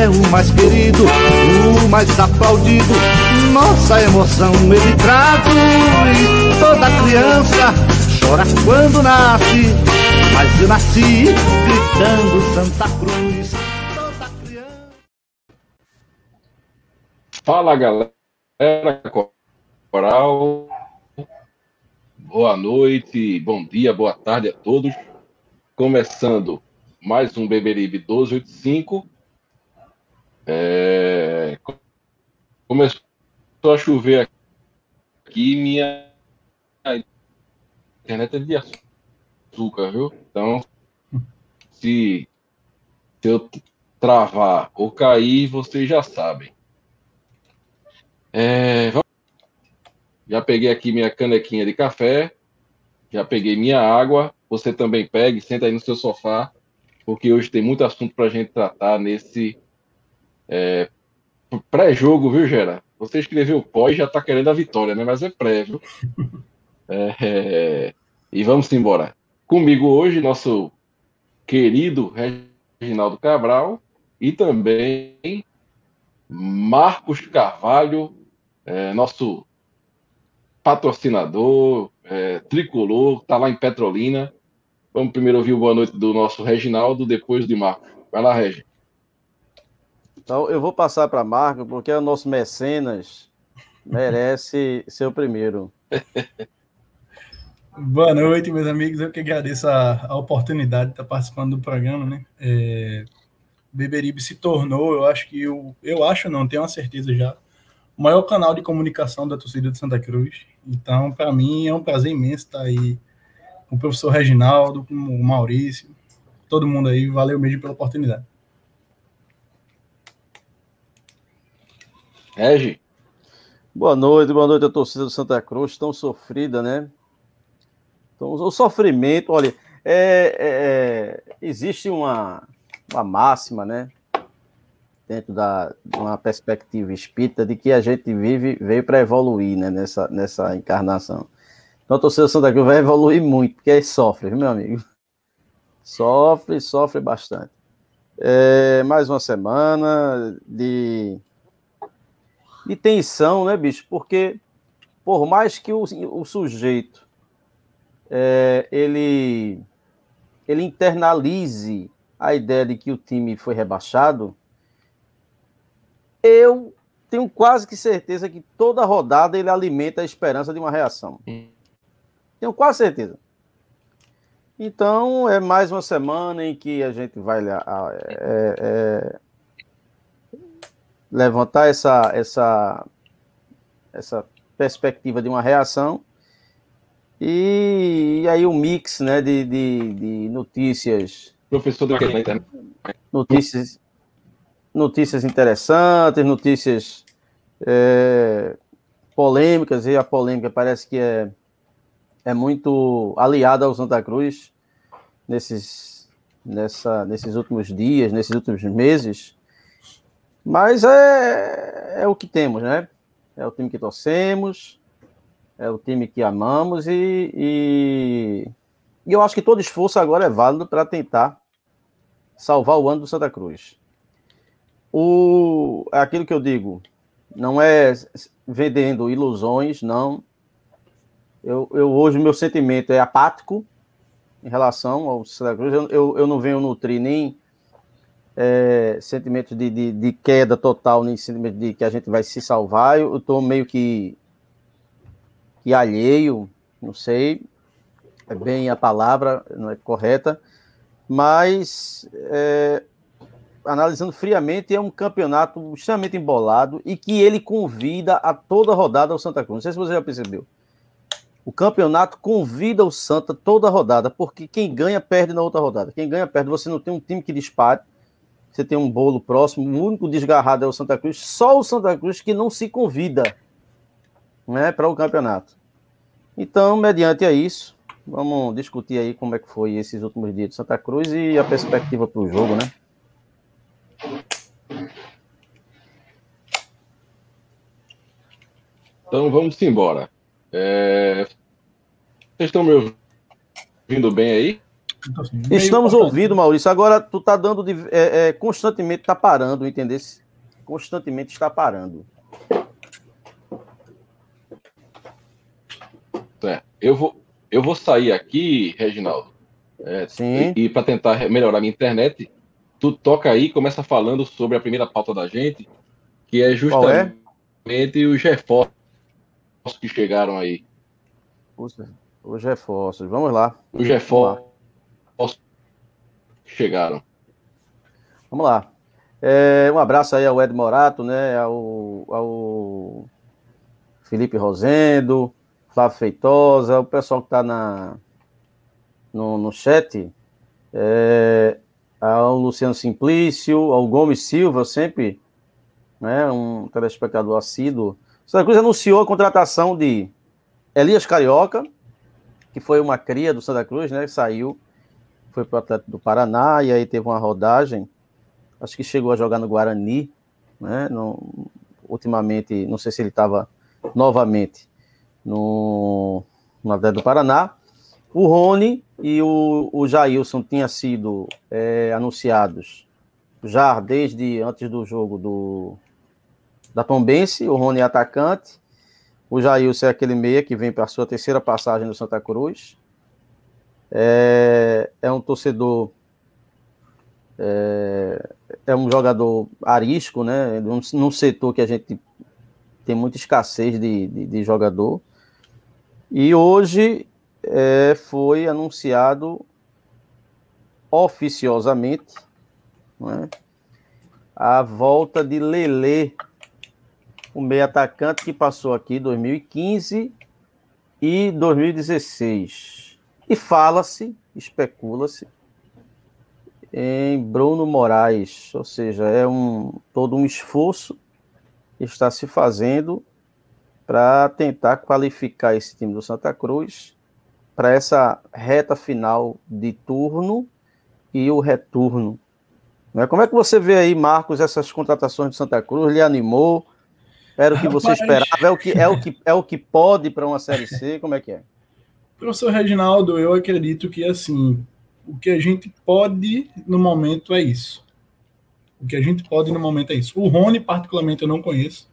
é o mais querido, o mais aplaudido. Nossa emoção ele traduz. Toda criança chora quando nasce, mas eu nasci gritando Santa Cruz. Toda criança. Fala galera, coral. Boa noite, bom dia, boa tarde a todos. Começando mais um Beberibe 1285 é... Começou a chover aqui, minha internet é de açúcar, viu? Então, se, se eu travar ou cair, vocês já sabem. É... Já peguei aqui minha canequinha de café, já peguei minha água. Você também pegue, senta aí no seu sofá, porque hoje tem muito assunto para a gente tratar nesse é, Pré-jogo, viu, Gera? Você escreveu pós já tá querendo a vitória, né? Mas é pré, viu? É, é, e vamos embora. Comigo hoje, nosso querido Reginaldo Cabral e também Marcos Carvalho, é, nosso patrocinador, é, tricolor, tá lá em Petrolina. Vamos primeiro ouvir o boa noite do nosso Reginaldo, depois de Marcos. Vai lá, Regi. Então, eu vou passar para Marco, porque o nosso mecenas merece ser o primeiro. Boa noite, meus amigos. Eu que agradeço a, a oportunidade de estar participando do programa, né? É, Beberibe se tornou, eu acho que eu, eu acho não, tenho uma certeza já, o maior canal de comunicação da torcida de Santa Cruz. Então, para mim é um prazer imenso estar aí com o professor Reginaldo, com o Maurício, todo mundo aí. Valeu mesmo pela oportunidade. Regi. Boa noite, boa noite a torcida do Santa Cruz, tão sofrida, né? Então, o sofrimento, olha, é, é, existe uma, uma máxima, né? Dentro da, uma perspectiva espírita de que a gente vive, veio para evoluir, né? Nessa, nessa encarnação. Então, a torcida do Santa Cruz vai evoluir muito, porque aí sofre, meu amigo? Sofre, sofre bastante. É, mais uma semana de de tensão, né, bicho? Porque por mais que o, o sujeito é, ele, ele internalize a ideia de que o time foi rebaixado, eu tenho quase que certeza que toda rodada ele alimenta a esperança de uma reação. Tenho quase certeza. Então, é mais uma semana em que a gente vai é, é, levantar essa, essa, essa perspectiva de uma reação. E, e aí o um mix né, de, de, de notícias. Professor do Notícias, notícias interessantes, notícias é, polêmicas, e a polêmica parece que é, é muito aliada ao Santa Cruz nesses, nessa, nesses últimos dias, nesses últimos meses. Mas é, é o que temos, né? É o time que torcemos, é o time que amamos e, e, e eu acho que todo esforço agora é válido para tentar salvar o ano do Santa Cruz. O, é aquilo que eu digo, não é vendendo ilusões, não. Eu, eu hoje meu sentimento é apático, em relação ao Santa Cruz. Eu, eu, eu não venho nutrir nem é, sentimento de, de, de, queda total, nem sentimento de que a gente vai se salvar. Eu estou meio que, que alheio, não sei, é bem a palavra, não é correta, mas é, analisando friamente, é um campeonato extremamente embolado e que ele convida a toda rodada ao Santa Cruz. Não sei se você já percebeu. O campeonato convida o Santa toda rodada, porque quem ganha perde na outra rodada. Quem ganha perde. Você não tem um time que dispare, você tem um bolo próximo. O único desgarrado é o Santa Cruz. Só o Santa Cruz que não se convida né, para o campeonato. Então, mediante a isso, vamos discutir aí como é que foi esses últimos dias de Santa Cruz e a perspectiva para o jogo, né? Então vamos embora. É... Vocês estão me ouvindo bem aí? Estamos ouvindo, Maurício. Agora tu tá dando de, é, é, constantemente tá parando, entendeu? Constantemente está parando. É, eu vou eu vou sair aqui, Reginaldo. É, Sim. E, e para tentar melhorar minha internet, tu toca aí, começa falando sobre a primeira pauta da gente, que é, é? justamente é? os reforços que chegaram aí. Os reforços, vamos lá. Os reforços chegaram. Vamos lá. É, um abraço aí ao Ed Morato, né? Ao, ao Felipe Rosendo, Flávio Feitosa, o pessoal que está no, no chat. É, ao Luciano Simplício, ao Gomes Silva, sempre né, um telespectador assíduo. Santa Cruz anunciou a contratação de Elias Carioca, que foi uma cria do Santa Cruz, né? Saiu, foi para o Atlético do Paraná e aí teve uma rodagem. Acho que chegou a jogar no Guarani, né? No, ultimamente, não sei se ele estava novamente no, no Atlético do Paraná. O Rony e o, o Jailson tinham sido é, anunciados já desde antes do jogo do, da Tombense. O Rony é atacante. O Jailson é aquele meia que vem para a sua terceira passagem no Santa Cruz. É, é um torcedor. É, é, um jogador arisco, né? Num, num, setor que a gente tem muita escassez de, de, de jogador. E hoje é, foi anunciado oficiosamente né, a volta de Lele, o meio atacante que passou aqui 2015 e 2016. E fala-se, especula-se em Bruno Moraes, ou seja, é um todo um esforço que está se fazendo para tentar qualificar esse time do Santa Cruz para essa reta final de turno e o retorno. Né? Como é que você vê aí, Marcos, essas contratações de Santa Cruz? Lhe animou? Era o que você esperava? É o que, é o que, é o que pode para uma Série C? Como é que é? Professor Reginaldo, eu acredito que assim, o que a gente pode no momento é isso. O que a gente pode no momento é isso. O Rony, particularmente, eu não conheço.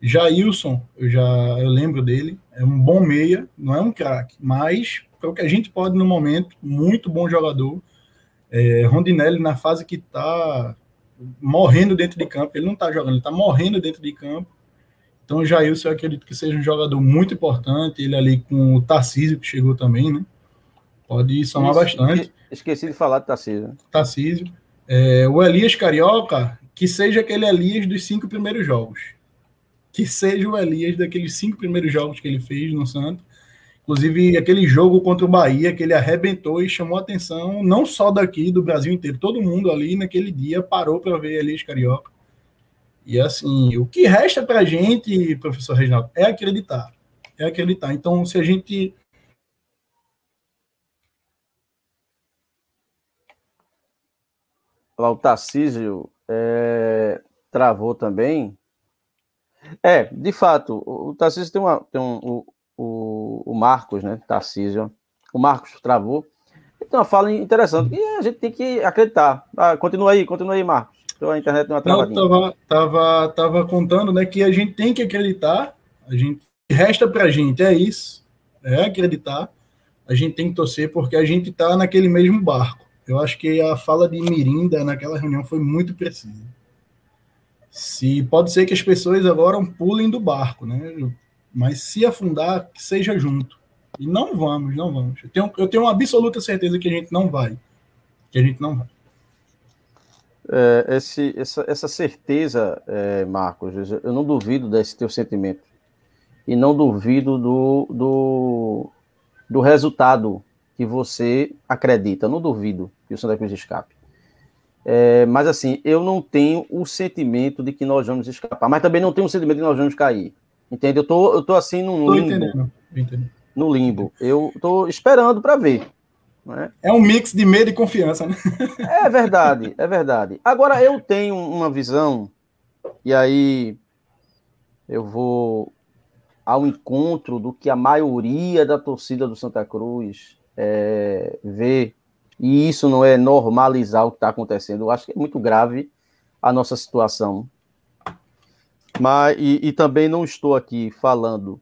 Jailson, eu já eu lembro dele, é um bom meia, não é um craque, mas para o que a gente pode no momento, muito bom jogador. É, Rondinelli na fase que está morrendo dentro de campo, ele não está jogando, ele está morrendo dentro de campo. Então o Jailson eu acredito que seja um jogador muito importante, ele ali com o Tarcísio que chegou também, né? Pode somar Isso, bastante. Esqueci de falar do Tarcísio. Tarcísio. É, o Elias Carioca, que seja aquele Elias dos cinco primeiros jogos que seja o Elias daqueles cinco primeiros jogos que ele fez no Santos. Inclusive, aquele jogo contra o Bahia, que ele arrebentou e chamou a atenção, não só daqui, do Brasil inteiro. Todo mundo ali naquele dia parou para ver Elias Carioca. E assim, o que resta para a gente, professor Reginaldo, é acreditar. É acreditar. Então, se a gente. o Tarcísio é, travou também. É, de fato, o Tarcísio tem, uma, tem um, o, o, o Marcos, né? Tarcísio. O Marcos travou. Então, uma fala interessante. E a gente tem que acreditar. Ah, continua aí, continua aí, Marcos. Então, a internet. Não, tava, tava, tava contando né, que a gente tem que acreditar. A gente resta pra gente, é isso. É acreditar. a gente tem que torcer porque a gente está naquele mesmo barco. Eu acho que a fala de Mirinda naquela reunião foi muito precisa. Se pode ser que as pessoas agora pulem do barco, né? Mas se afundar, que seja junto. E não vamos, não vamos. Eu tenho, eu tenho uma absoluta certeza que a gente não vai. Que a gente não vai. É, esse, essa, essa certeza, é, Marcos, eu não duvido desse teu sentimento. E não duvido do, do, do resultado que você acredita. Eu não duvido que o Santa Cruz escape. É, mas assim, eu não tenho o sentimento de que nós vamos escapar, mas também não tenho o sentimento de que nós vamos cair. Entende? Eu tô, eu tô assim no limbo. Entendendo. Entendendo. No limbo. Eu tô esperando para ver. Né? É um mix de medo e confiança, né? É verdade, é verdade. Agora eu tenho uma visão, e aí eu vou ao encontro do que a maioria da torcida do Santa Cruz é, vê, e isso não é normalizar o que está acontecendo. Eu acho que é muito grave a nossa situação. Mas, e, e também não estou aqui falando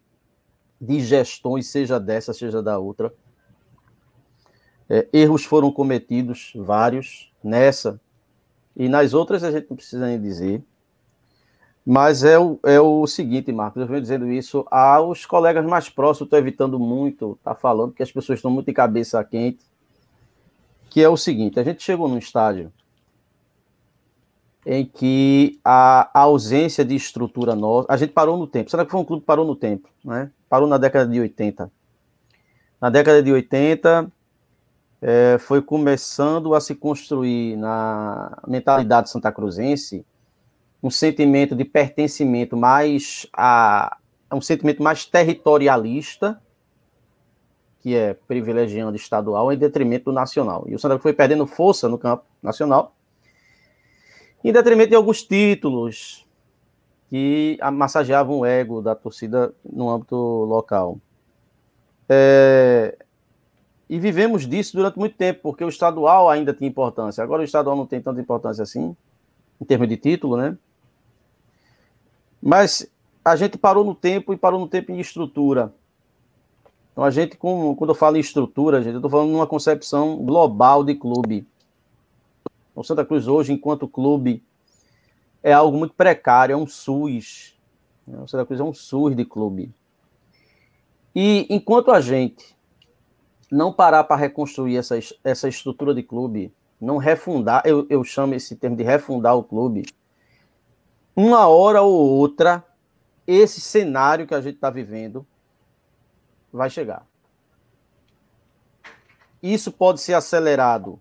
de gestões, seja dessa, seja da outra é, erros foram cometidos, vários, nessa, e nas outras a gente não precisa nem dizer. Mas é o, é o seguinte, Marcos, eu venho dizendo isso aos colegas mais próximos, estou evitando muito, tá falando que as pessoas estão muito de cabeça quente, que é o seguinte, a gente chegou num estádio em que a, a ausência de estrutura nossa, a gente parou no tempo, será que foi um clube que parou no tempo, né? Parou na década de 80. Na década de 80, é, foi começando a se construir na mentalidade santa cruzense um sentimento de pertencimento mais a um sentimento mais territorialista que é privilegiando estadual em detrimento do nacional. E o Santa Cruz foi perdendo força no campo nacional em detrimento de alguns títulos que massageavam o ego da torcida no âmbito local. É, e vivemos disso durante muito tempo, porque o estadual ainda tinha importância. Agora o estadual não tem tanta importância assim, em termos de título, né? Mas a gente parou no tempo e parou no tempo em estrutura. Então a gente, quando eu falo em estrutura, gente, eu estou falando numa concepção global de clube. O Santa Cruz hoje, enquanto clube, é algo muito precário, é um SUS. O Santa Cruz é um SUS de clube. E enquanto a gente não parar para reconstruir essa, essa estrutura de clube, não refundar, eu, eu chamo esse termo de refundar o clube, uma hora ou outra, esse cenário que a gente está vivendo vai chegar. Isso pode ser acelerado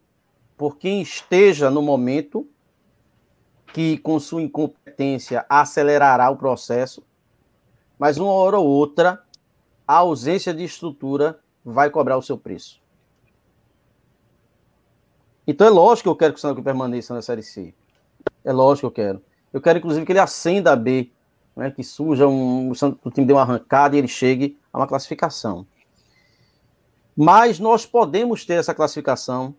por quem esteja no momento que, com sua incompetência, acelerará o processo, mas uma hora ou outra, a ausência de estrutura vai cobrar o seu preço. Então é lógico que eu quero que o Santa Cruz permaneça na Série C. É lógico que eu quero. Eu quero, inclusive, que ele acenda a B, né, que surja um, o time dê uma arrancada e ele chegue a uma classificação. Mas nós podemos ter essa classificação,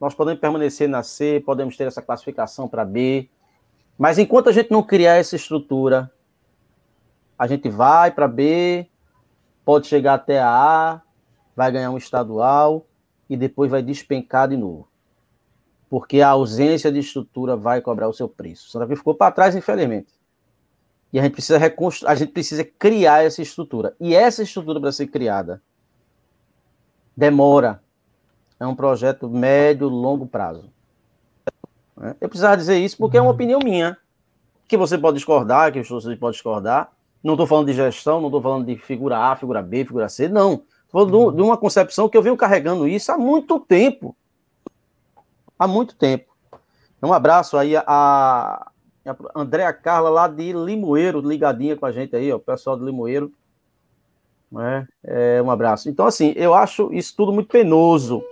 nós podemos permanecer na C, podemos ter essa classificação para B, mas enquanto a gente não criar essa estrutura, a gente vai para B, pode chegar até a A, vai ganhar um estadual e depois vai despencar de novo. Porque a ausência de estrutura vai cobrar o seu preço. O Santa Cruz ficou para trás, infelizmente. E a gente precisa reconstruir, a gente precisa criar essa estrutura. E essa estrutura para ser criada demora. É um projeto médio, longo prazo. Eu precisava dizer isso porque é uma opinião minha. Que você pode discordar, que você pode discordar. Não estou falando de gestão, não estou falando de figura A, figura B, figura C, não. Estou de uma concepção que eu venho carregando isso há muito tempo. Há muito tempo. Um abraço aí a, a Andréa Carla, lá de Limoeiro, ligadinha com a gente aí, o pessoal de Limoeiro. É, é, um abraço. Então, assim, eu acho isso tudo muito penoso.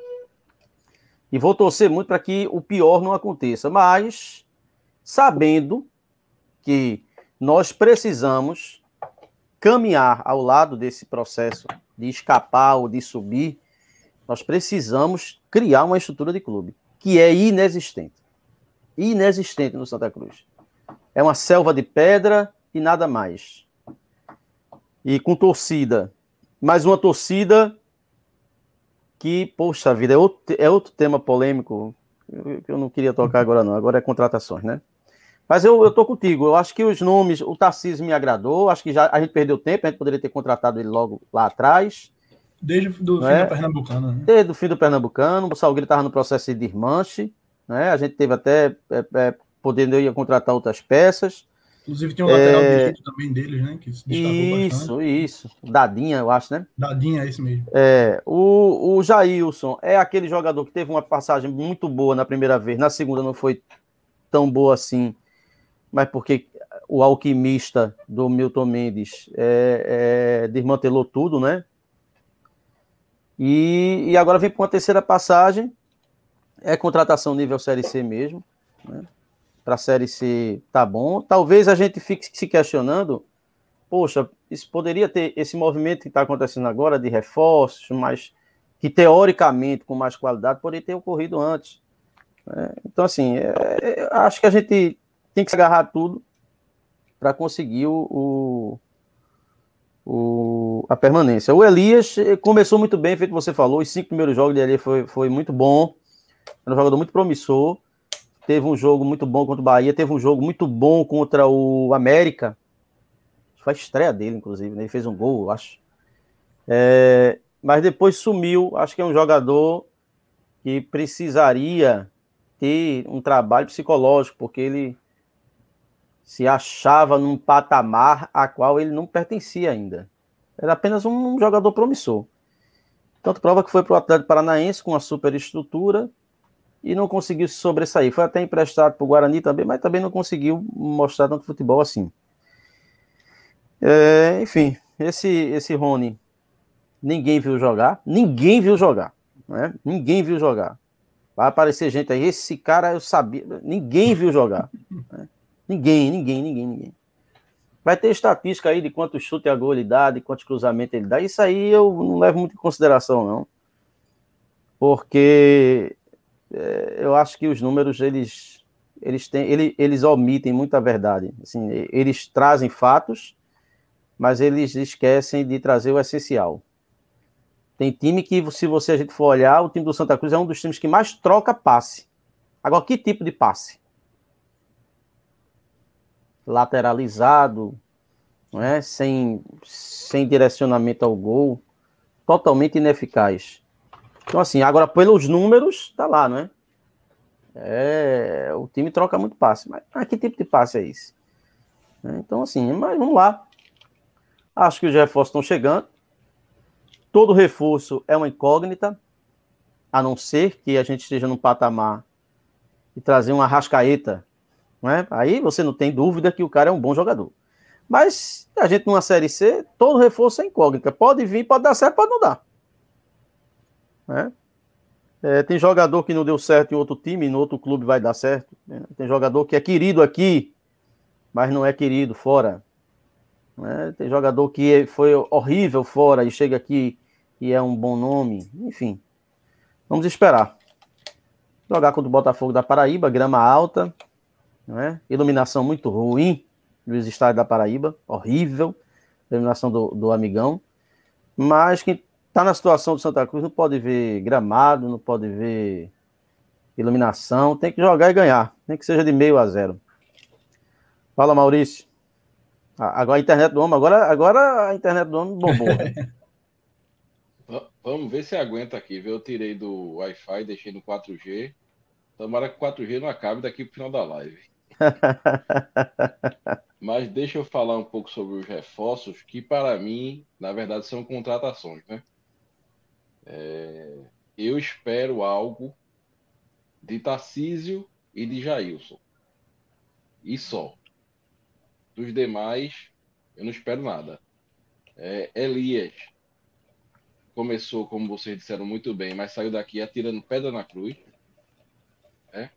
E vou torcer muito para que o pior não aconteça. Mas, sabendo que nós precisamos caminhar ao lado desse processo de escapar ou de subir, nós precisamos criar uma estrutura de clube que é inexistente. Inexistente no Santa Cruz. É uma selva de pedra e nada mais. E com torcida. Mais uma torcida que, poxa vida, é outro, é outro tema polêmico que eu não queria tocar agora, não. Agora é contratações, né? Mas eu, eu tô contigo. Eu acho que os nomes, o Tarcísio me agradou. Acho que já a gente perdeu tempo, a gente poderia ter contratado ele logo lá atrás. Desde o fim é? do Pernambucano, né? Desde o fim do Pernambucano. O Salgueiro estava no processo de desmanche. Né? A gente teve até é, é, podendo ir contratar outras peças. Inclusive tem um lateral é... direito também deles, né? Que se isso, bastante. isso. Dadinha, eu acho, né? Dadinha, é isso mesmo. É, o, o Jailson é aquele jogador que teve uma passagem muito boa na primeira vez, na segunda não foi tão boa assim, mas porque o alquimista do Milton Mendes é, é, desmantelou tudo, né? E, e agora vem para uma terceira passagem, é contratação nível Série C mesmo, né? para a Série C tá bom. Talvez a gente fique se questionando, poxa, isso poderia ter esse movimento que está acontecendo agora de reforços, mas que teoricamente com mais qualidade poderia ter ocorrido antes. Né? Então, assim, é, é, acho que a gente tem que se agarrar tudo para conseguir o, o, o, a permanência. O Elias começou muito bem, feito você falou, os cinco primeiros jogos dele foi, foi muito bom, era um jogador muito promissor, teve um jogo muito bom contra o Bahia, teve um jogo muito bom contra o América. Foi a estreia dele, inclusive, né? ele fez um gol, eu acho. É, mas depois sumiu. Acho que é um jogador que precisaria ter um trabalho psicológico, porque ele se achava num patamar a qual ele não pertencia ainda. Era apenas um jogador promissor. Tanto prova que foi para o Atlético Paranaense com uma super estrutura, e não conseguiu se sobressair. Foi até emprestado para o Guarani também, mas também não conseguiu mostrar tanto futebol assim. É, enfim, esse, esse Rony, ninguém viu jogar, ninguém viu jogar, né? Ninguém viu jogar. Vai aparecer gente aí, esse cara eu sabia, ninguém viu jogar. Né? Ninguém, ninguém, ninguém, ninguém. Vai ter estatística aí de quantos chute a gol ele dá, de quantos cruzamentos ele dá. Isso aí eu não levo muito em consideração, não. Porque é, eu acho que os números eles eles têm eles, eles omitem muita verdade. Assim, eles trazem fatos, mas eles esquecem de trazer o essencial. Tem time que, se você a gente for olhar, o time do Santa Cruz é um dos times que mais troca passe. Agora, que tipo de passe? Lateralizado, não é? sem, sem direcionamento ao gol, totalmente ineficaz. Então, assim, agora pelos números, tá lá, né? É, o time troca muito passe. Mas, mas que tipo de passe é esse? É, então, assim, mas vamos lá. Acho que os reforços estão chegando. Todo reforço é uma incógnita, a não ser que a gente esteja num patamar e trazer uma rascaeta. É? Aí você não tem dúvida que o cara é um bom jogador. Mas a gente numa série C, todo reforço é incógnita. Pode vir, pode dar certo, pode não dar. Né? É, tem jogador que não deu certo em outro time, no outro clube vai dar certo. Né? Tem jogador que é querido aqui, mas não é querido fora. Né? Tem jogador que foi horrível fora e chega aqui e é um bom nome. Enfim, vamos esperar. Jogar contra o Botafogo da Paraíba, grama alta, né? iluminação muito ruim nos estádios da Paraíba, horrível, iluminação do, do amigão. Mas que está na situação do Santa Cruz, não pode ver gramado, não pode ver iluminação, tem que jogar e ganhar, nem que seja de meio a zero. Fala, Maurício. Agora a internet do homem, agora, agora a internet do homem bombou. Vamos ver se aguenta aqui, viu? Eu tirei do Wi-Fi, deixei no 4G. Tomara que o 4G não acabe daqui pro final da live. Mas deixa eu falar um pouco sobre os reforços, que para mim, na verdade, são contratações, né? É, eu espero algo de Tarcísio e de Jailson. E só. Dos demais, eu não espero nada. É, Elias começou, como vocês disseram muito bem, mas saiu daqui atirando pedra na cruz. É.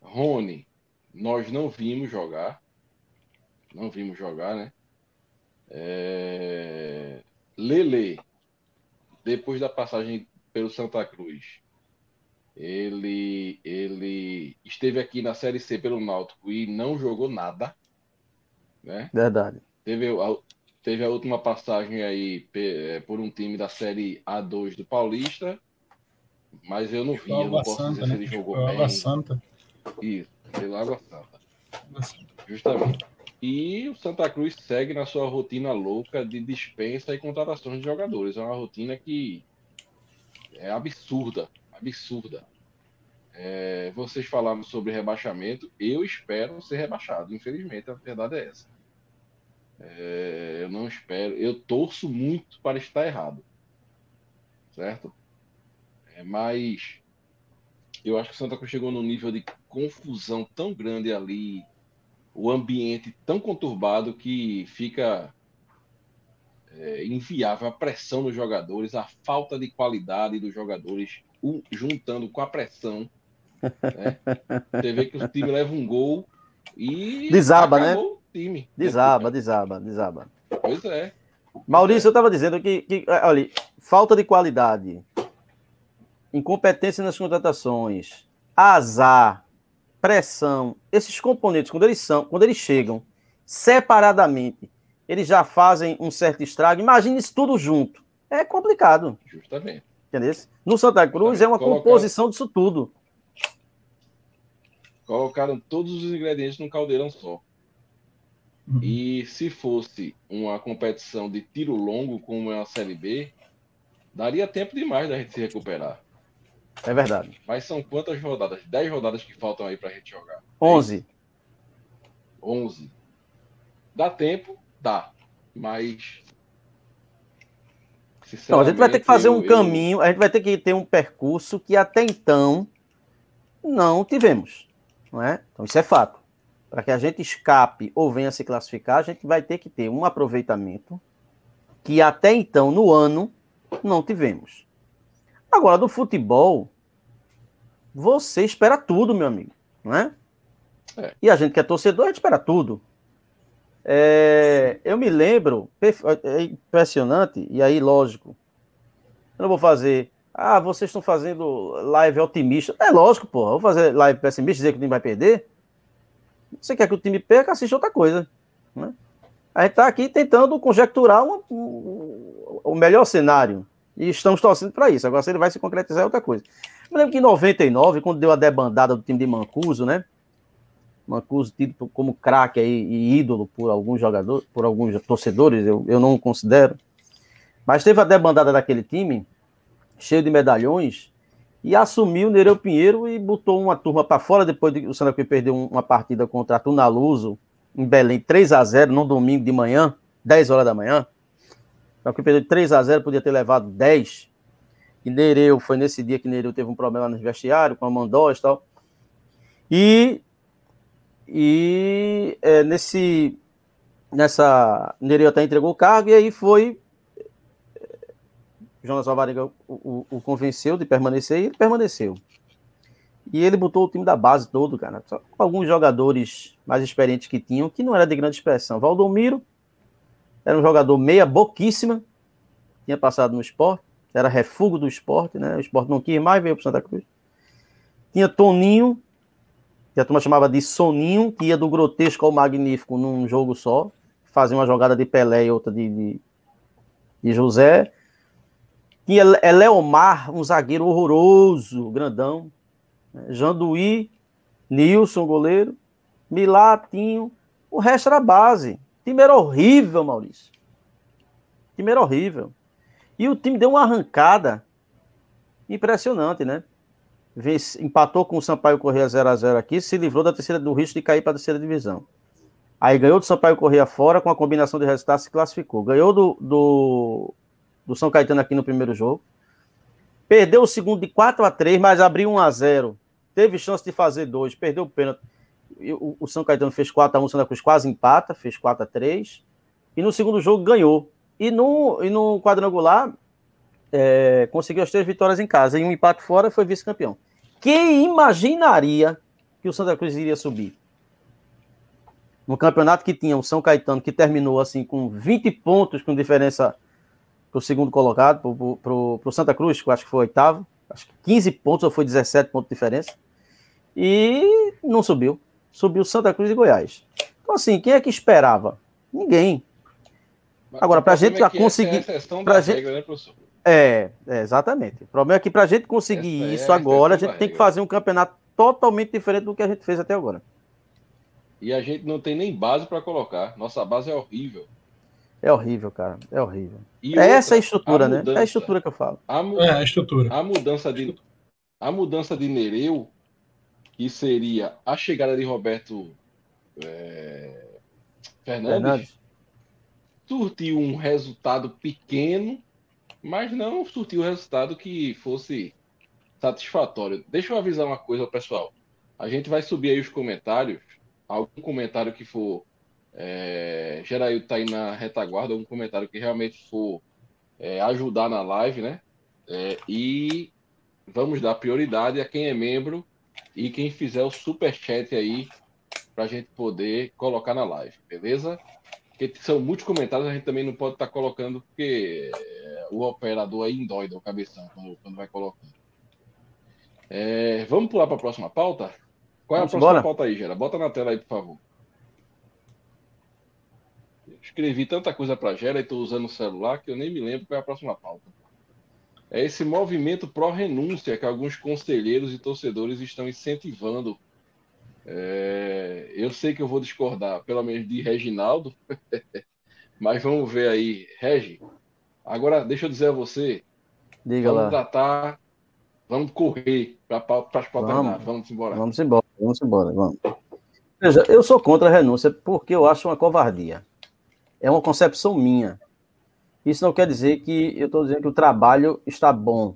Rony, nós não vimos jogar. Não vimos jogar, né? É... Lele, depois da passagem pelo Santa Cruz, ele, ele esteve aqui na Série C pelo Náutico e não jogou nada. Né? Verdade. Teve a, teve a última passagem aí é, por um time da Série A2 do Paulista Mas eu não vi, eu não posso Santa, dizer se né? ele jogou Foi bem. Santa. Isso, pelo Água Santa. Justamente. E o Santa Cruz segue na sua rotina louca de dispensa e contratações de jogadores. É uma rotina que é absurda, absurda. É, vocês falaram sobre rebaixamento, eu espero ser rebaixado. Infelizmente, a verdade é essa. É, eu não espero, eu torço muito para estar errado, certo? É, mas eu acho que o Santa Cruz chegou num nível de confusão tão grande ali o ambiente tão conturbado que fica é, inviável a pressão nos jogadores, a falta de qualidade dos jogadores, juntando com a pressão. Né? Você vê que o time leva um gol e Desaba, né? o time. Desaba, desaba, desaba. Pois é. Maurício, eu estava dizendo que, que, olha, falta de qualidade, incompetência nas contratações, azar, pressão, esses componentes, quando eles são, quando eles chegam separadamente, eles já fazem um certo estrago. Imagine isso tudo junto. É complicado. Justamente. Entendeu? No Santa Cruz é uma Colocar- composição disso tudo. Colocaram todos os ingredientes num caldeirão só. Uhum. E se fosse uma competição de tiro longo, como é a Série B, daria tempo demais da gente se recuperar. É verdade. Mas são quantas rodadas? 10 rodadas que faltam aí pra gente jogar. 11. 11. Dá tempo? Dá. Mas. Então, a gente vai ter que fazer um sinceramente, eu- eu- caminho, a gente vai ter que ter um percurso que até então não tivemos. Não é? Então, isso é fato. Para que a gente escape ou venha se classificar, a gente vai ter que ter um aproveitamento que até então, no ano, não tivemos. Agora, do futebol, você espera tudo, meu amigo. Não é? É. E a gente que é torcedor, a gente espera tudo. É, eu me lembro, perfe- é impressionante, e aí, lógico, eu não vou fazer. Ah, vocês estão fazendo live otimista. É lógico, porra. Vou fazer live pessimista, dizer que o time vai perder. Você quer que o time perca, assiste outra coisa. Né? A gente está aqui tentando conjecturar uma- um- o melhor cenário. E estamos torcendo para isso. Agora, se ele vai se concretizar, é outra coisa. Eu lembro que em 99, quando deu a debandada do time de Mancuso, né? Mancuso tido como craque e ídolo por alguns jogadores, por alguns torcedores, eu, eu não considero. Mas teve a debandada daquele time, cheio de medalhões, e assumiu Nereu Pinheiro e botou uma turma para fora depois de o Cruz perdeu um- uma partida contra a Tunaluso em Belém, 3 a 0 num domingo de manhã, 10 horas da manhã. Santa Cruz perdeu de 3 a 0 podia ter levado 10. E Nereu, foi nesse dia que Nereu teve um problema no vestiário, com a Mandós e tal. E, e é, nesse, nessa, Nereu até entregou o cargo e aí foi Jonas Alvarenga o, o, o convenceu de permanecer e ele permaneceu. E ele botou o time da base todo, cara. Só com alguns jogadores mais experientes que tinham, que não era de grande expressão. Valdomiro era um jogador meia boquíssima, tinha passado no esporte, era refúgio do esporte, né? O esporte não quis mais, veio para Santa Cruz. Tinha Toninho, que a turma chamava de Soninho, que ia do grotesco ao magnífico num jogo só, fazia uma jogada de Pelé e outra de, de, de José. Tinha é Leomar, um zagueiro horroroso, grandão. Janduí, Nilson, goleiro. Milatinho. O resto era base. Time era horrível, Maurício. O time era horrível. E o time deu uma arrancada impressionante, né? Vence, empatou com o Sampaio Correia 0x0 aqui, se livrou da terceira do risco de cair para a terceira divisão. Aí ganhou do Sampaio Correia fora, com a combinação de resultados se classificou. Ganhou do, do, do São Caetano aqui no primeiro jogo. Perdeu o segundo de 4 a 3 mas abriu 1 a 0 Teve chance de fazer dois, perdeu o pênalti. O, o São Caetano fez 4 a 1 o Santa Cruz quase empata, fez 4 a 3 E no segundo jogo ganhou. E no, e no quadrangular é, conseguiu as três vitórias em casa. E um empate fora foi vice-campeão. Quem imaginaria que o Santa Cruz iria subir? No campeonato que tinha o São Caetano, que terminou assim com 20 pontos com diferença para o segundo colocado, para o Santa Cruz, que eu acho que foi oitavo, acho que 15 pontos ou foi 17 pontos de diferença, e não subiu. Subiu Santa Cruz e Goiás. Então, assim, quem é que esperava? Ninguém. Agora, para a gente é conseguir. Pra gente... Regra, né, é, é, exatamente. O problema é que para a gente conseguir essa isso é a agora, a gente tem que fazer um campeonato totalmente diferente do que a gente fez até agora. E a gente não tem nem base para colocar. Nossa base é horrível. É horrível, cara. É horrível. E é outra, essa a estrutura, a mudança, né? É a estrutura que eu falo. A, é, a estrutura. A mudança de, a mudança de Nereu, que seria a chegada de Roberto é, Fernandes, Fernandes, surtiu um resultado pequeno, mas não surtiu um resultado que fosse satisfatório. Deixa eu avisar uma coisa, pessoal. A gente vai subir aí os comentários. Algum comentário que for é, Geraildo tá aí na retaguarda, um comentário que realmente for é, ajudar na live, né? É, e vamos dar prioridade a quem é membro e quem fizer o super chat aí para a gente poder colocar na live, beleza? Porque são muitos comentários, a gente também não pode estar tá colocando, porque é, o operador aí endoida o cabeção quando, quando vai colocando. É, vamos pular para a próxima pauta? Qual é a próxima embora? pauta aí, Gera? Bota na tela aí, por favor escrevi tanta coisa para Gera e estou usando o celular que eu nem me lembro qual é a próxima pauta. É esse movimento pró-renúncia que alguns conselheiros e torcedores estão incentivando. É... Eu sei que eu vou discordar, pelo menos de Reginaldo, mas vamos ver aí. Regi, agora deixa eu dizer a você. Diga vamos lá. tratar, vamos correr para as pautas. Vamos, vamos embora. Vamos embora, vamos embora, vamos. Veja, eu sou contra a renúncia porque eu acho uma covardia é uma concepção minha. Isso não quer dizer que eu estou dizendo que o trabalho está bom.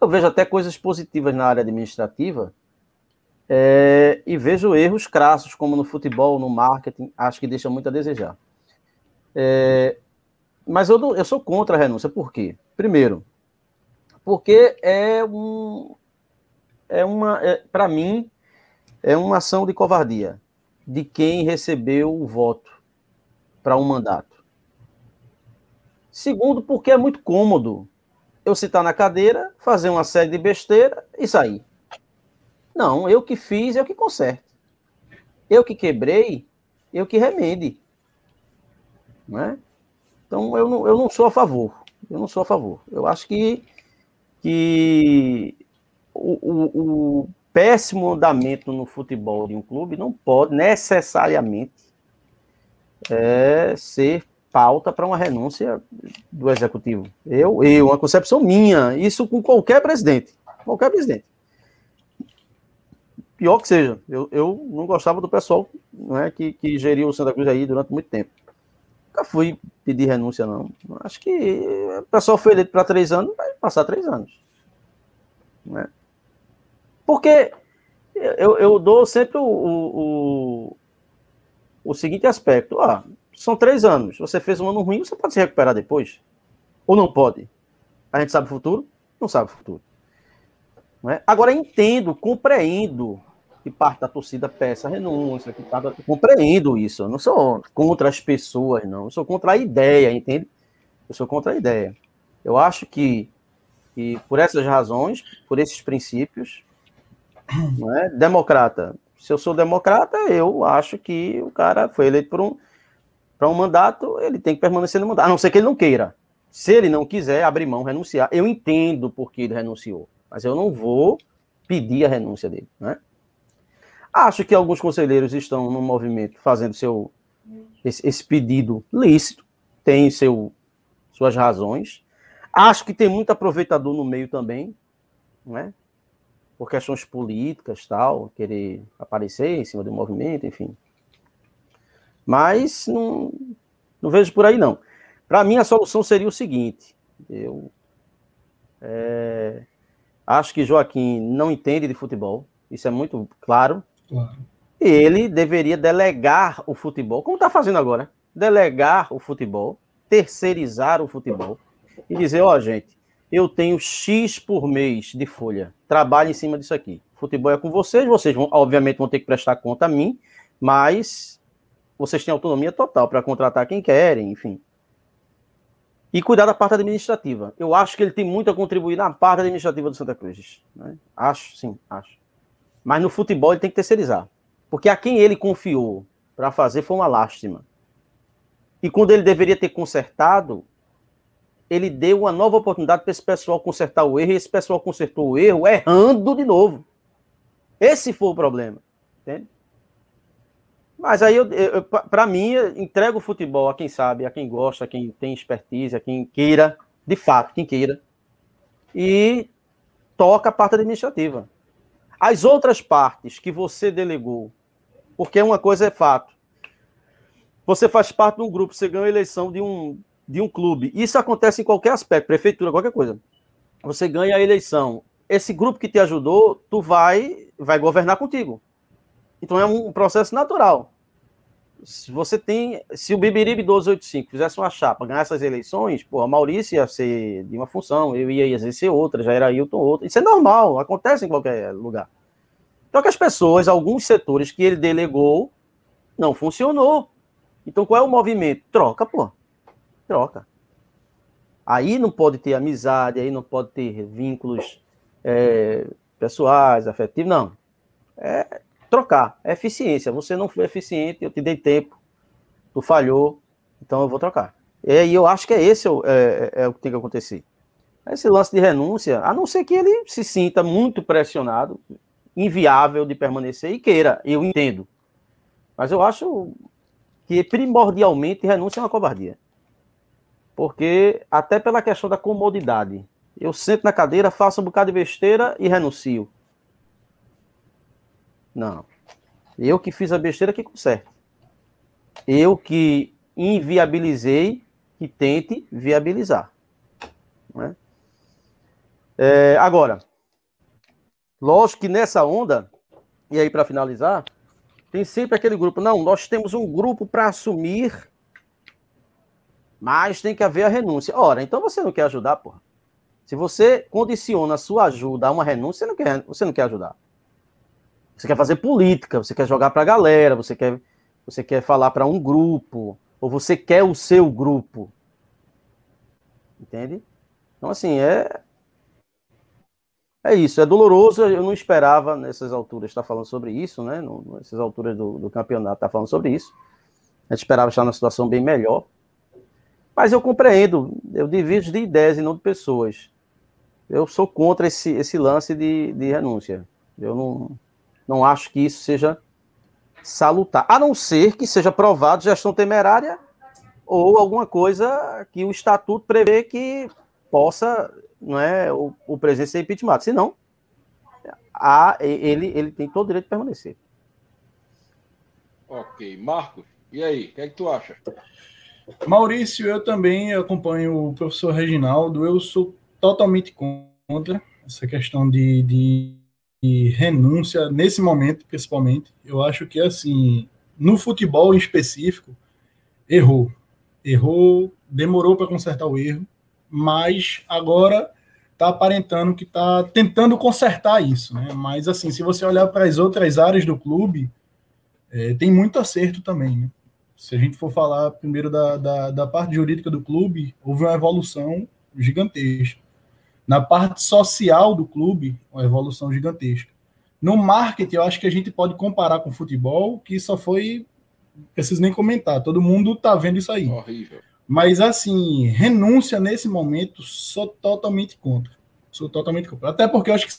Eu vejo até coisas positivas na área administrativa é, e vejo erros crassos, como no futebol, no marketing, acho que deixa muito a desejar. É, mas eu, eu sou contra a renúncia, por quê? Primeiro, porque é um. É uma. É, Para mim, é uma ação de covardia de quem recebeu o voto para um mandato. Segundo, porque é muito cômodo eu citar na cadeira, fazer uma série de besteira e sair. Não, eu que fiz, eu que conserto. Eu que quebrei, eu que remende. Não é? Então, eu não, eu não sou a favor. Eu não sou a favor. Eu acho que, que o, o, o péssimo andamento no futebol de um clube não pode necessariamente é, ser pauta para uma renúncia do executivo. Eu, eu, uma concepção minha, isso com qualquer presidente, qualquer presidente. Pior que seja, eu, eu não gostava do pessoal não é, que, que geriu o Santa Cruz aí durante muito tempo. Nunca fui pedir renúncia, não. Acho que o pessoal foi eleito para três anos, vai passar três anos. Né? Porque eu, eu dou sempre o, o, o seguinte aspecto: ah, são três anos. Você fez um ano ruim, você pode se recuperar depois? Ou não pode? A gente sabe o futuro? Não sabe o futuro. É? Agora, entendo, compreendo que parte da torcida peça renúncia, que tá, compreendo isso. Eu não sou contra as pessoas, não. Eu sou contra a ideia, entende? Eu sou contra a ideia. Eu acho que, que por essas razões, por esses princípios, não é? democrata se eu sou democrata, eu acho que o cara foi eleito por um, para um mandato, ele tem que permanecer no mandato, a não ser que ele não queira. Se ele não quiser abrir mão, renunciar, eu entendo por que ele renunciou, mas eu não vou pedir a renúncia dele. Né? Acho que alguns conselheiros estão no movimento fazendo seu, esse, esse pedido lícito, tem seu, suas razões. Acho que tem muito aproveitador no meio também, né? por questões políticas, tal, querer aparecer em cima do movimento, enfim. Mas não, não vejo por aí, não. Para mim, a solução seria o seguinte: eu é, acho que Joaquim não entende de futebol, isso é muito claro. claro. E ele deveria delegar o futebol, como está fazendo agora, delegar o futebol, terceirizar o futebol e dizer: ó, oh, gente, eu tenho X por mês de folha. Trabalhe em cima disso aqui. Futebol é com vocês, vocês vão, obviamente vão ter que prestar conta a mim, mas vocês têm autonomia total para contratar quem querem, enfim. E cuidar da parte administrativa. Eu acho que ele tem muito a contribuir na parte administrativa do Santa Cruz. Né? Acho, sim, acho. Mas no futebol ele tem que terceirizar. Porque a quem ele confiou para fazer foi uma lástima. E quando ele deveria ter consertado, ele deu uma nova oportunidade para esse pessoal consertar o erro, e esse pessoal consertou o erro errando de novo. Esse foi o problema. Entende? Mas aí, eu, eu para mim, entrega o futebol a quem sabe, a quem gosta, a quem tem expertise, a quem queira, de fato, quem queira, e toca a parte administrativa. As outras partes que você delegou, porque uma coisa é fato, você faz parte de um grupo, você ganha a eleição de um, de um clube. Isso acontece em qualquer aspecto, prefeitura, qualquer coisa. Você ganha a eleição. Esse grupo que te ajudou, tu vai, vai governar contigo. Então é um processo natural. Se você tem, se o Bibiribe 1285 fizesse uma chapa, ganhar essas eleições, pô, a Maurício ia ser de uma função, eu ia exercer outra, já era Hilton outra. Isso é normal, acontece em qualquer lugar. Então que as pessoas, alguns setores que ele delegou, não funcionou. Então qual é o movimento? Troca, pô. Troca. Aí não pode ter amizade, aí não pode ter vínculos é, pessoais, afetivos, não. É trocar, é eficiência. Você não foi eficiente, eu te dei tempo, tu falhou, então eu vou trocar. E aí eu acho que é esse é, é, é o que tem que acontecer. Esse lance de renúncia, a não ser que ele se sinta muito pressionado, inviável de permanecer e queira, eu entendo. Mas eu acho que primordialmente renúncia é uma covardia. Porque, até pela questão da comodidade, eu sento na cadeira, faço um bocado de besteira e renuncio. Não. Eu que fiz a besteira que conserte. Eu que inviabilizei, que tente viabilizar. Né? É, agora, lógico que nessa onda, e aí para finalizar, tem sempre aquele grupo. Não, nós temos um grupo para assumir, mas tem que haver a renúncia. Ora, então você não quer ajudar, porra. Se você condiciona a sua ajuda a uma renúncia, você não quer, você não quer ajudar. Você quer fazer política, você quer jogar para a galera, você quer, você quer falar para um grupo, ou você quer o seu grupo. Entende? Então, assim, é. É isso, é doloroso. Eu não esperava nessas alturas estar falando sobre isso, né? Nessas alturas do, do campeonato estar falando sobre isso. A gente esperava estar numa situação bem melhor. Mas eu compreendo, eu divido de ideias e não de pessoas. Eu sou contra esse, esse lance de, de renúncia. Eu não, não acho que isso seja salutar, a não ser que seja provado gestão temerária ou alguma coisa que o estatuto prevê que possa não é, o, o presidente ser impeachment. Senão, a, ele, ele tem todo o direito de permanecer. Ok. Marcos, e aí? O que é que tu acha? Maurício, eu também acompanho o professor Reginaldo. Eu sou totalmente contra essa questão de, de e renúncia nesse momento, principalmente. Eu acho que, assim, no futebol em específico, errou. Errou, demorou para consertar o erro, mas agora está aparentando que está tentando consertar isso, né? Mas, assim, se você olhar para as outras áreas do clube, é, tem muito acerto também, né? Se a gente for falar primeiro da, da, da parte jurídica do clube, houve uma evolução gigantesca. Na parte social do clube, uma evolução gigantesca. No marketing, eu acho que a gente pode comparar com o futebol, que só foi. Preciso nem comentar, todo mundo tá vendo isso aí. Horrível. Mas, assim, renúncia nesse momento, sou totalmente contra. Sou totalmente contra. Até porque eu acho que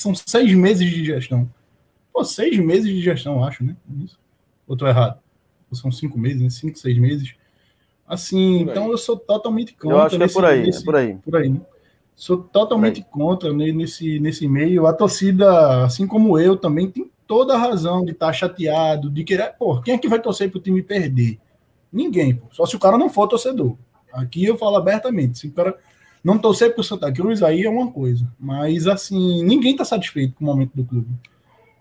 são seis meses de gestão. Pô, seis meses de gestão, eu acho, né? Isso. Ou tô errado? Ou são cinco meses, né? Cinco, seis meses. Assim, então eu sou totalmente contra. Eu acho que é por aí, nesse, é por aí. Por aí, né? Sou totalmente contra nesse, nesse meio. A torcida, assim como eu, também tem toda a razão de estar tá chateado, de querer. Pô, quem é que vai torcer para o time perder? Ninguém, pô. Só se o cara não for torcedor. Aqui eu falo abertamente. Se o cara não torcer para o Santa Cruz, aí é uma coisa. Mas, assim, ninguém está satisfeito com o momento do clube.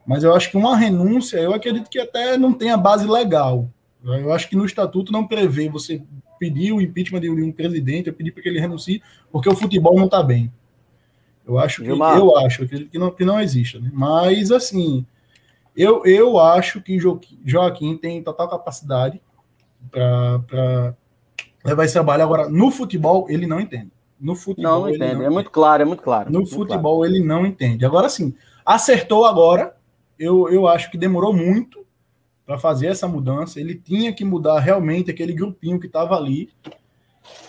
Mas eu acho que uma renúncia, eu acredito que até não tem a base legal. Eu acho que no estatuto não prevê você pedir o impeachment de um presidente, eu pedi para que ele renuncie, porque o futebol não está bem. Eu acho que Gilmar. eu acho que não, que não exista. Né? Mas assim, eu, eu acho que Joaquim, Joaquim tem total capacidade para levar esse trabalho. Agora, no futebol, ele não entende. No futebol, não, entende. Não é muito claro, é muito claro. No muito futebol, claro. ele não entende. Agora sim, acertou agora. Eu, eu acho que demorou muito para fazer essa mudança. Ele tinha que mudar realmente aquele grupinho que estava ali.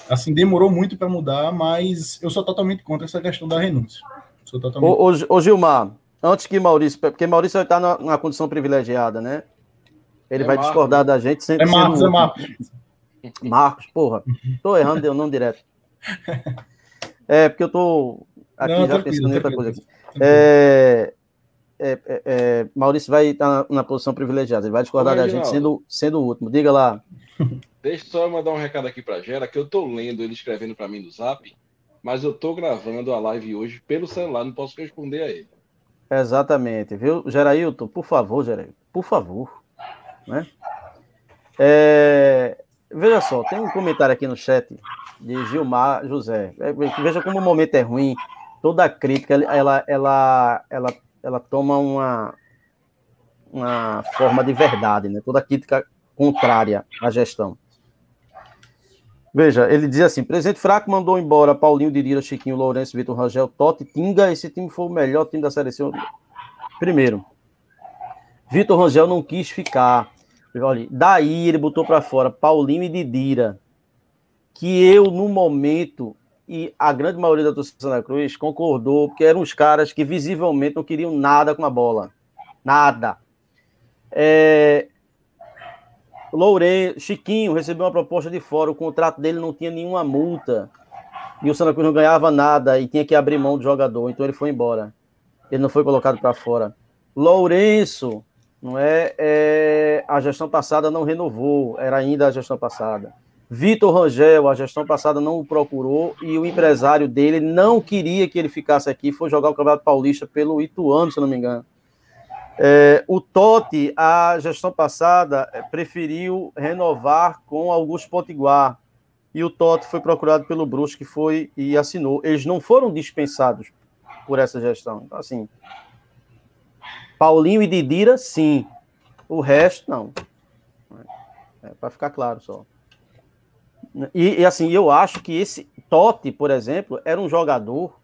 Assim, demorou muito para mudar, mas eu sou totalmente contra essa questão da renúncia. Sou totalmente... ô, ô, ô Gilmar, antes que Maurício, porque Maurício vai estar numa condição privilegiada, né? Ele é vai Marcos. discordar da gente sempre. É Marcos, sendo... é Marcos. Marcos, porra. Tô errando, deu não direto. É, porque eu tô aqui não, já pensando em outra coisa aqui. É, é, é, é, Maurício vai estar na, na, posição privilegiada, ele vai discordar da gente sendo, sendo o último. Diga lá. Deixa só eu mandar um recado aqui para Gera, que eu tô lendo ele escrevendo para mim no zap, mas eu tô gravando a live hoje pelo celular, não posso responder a ele. Exatamente, viu? Gerailton, por favor, Gerailton, por favor. Né? É, veja só, tem um comentário aqui no chat de Gilmar José. É, veja como o momento é ruim. Toda crítica, ela, ela, ela, ela toma uma, uma forma de verdade, né? Toda crítica contrária à gestão. Veja, ele diz assim: presidente fraco mandou embora Paulinho Dirira, Chiquinho, Lourenço, Vitor Rangel, Totti, Tinga. Esse time foi o melhor time da seleção. Primeiro, Vitor Rangel não quis ficar. Olha, daí ele botou para fora Paulinho e Didira, que eu, no momento, e a grande maioria da torcida Santa Cruz concordou, porque eram os caras que visivelmente não queriam nada com a bola. Nada. É... Chiquinho recebeu uma proposta de fora, o contrato dele não tinha nenhuma multa. E o Santa Cruz não ganhava nada e tinha que abrir mão do jogador, então ele foi embora. Ele não foi colocado para fora. Lourenço não é, é, a gestão passada não renovou, era ainda a gestão passada. Vitor Rangel, a gestão passada não o procurou e o empresário dele não queria que ele ficasse aqui, foi jogar o Campeonato Paulista pelo Ituano, se não me engano. É, o Totti, a gestão passada, é, preferiu renovar com Augusto Potiguar. E o Totti foi procurado pelo Brusque foi e assinou. Eles não foram dispensados por essa gestão. Então, assim, Paulinho e Didira, sim. O resto, não. É, para ficar claro só. E, e, assim, eu acho que esse Totti, por exemplo, era um jogador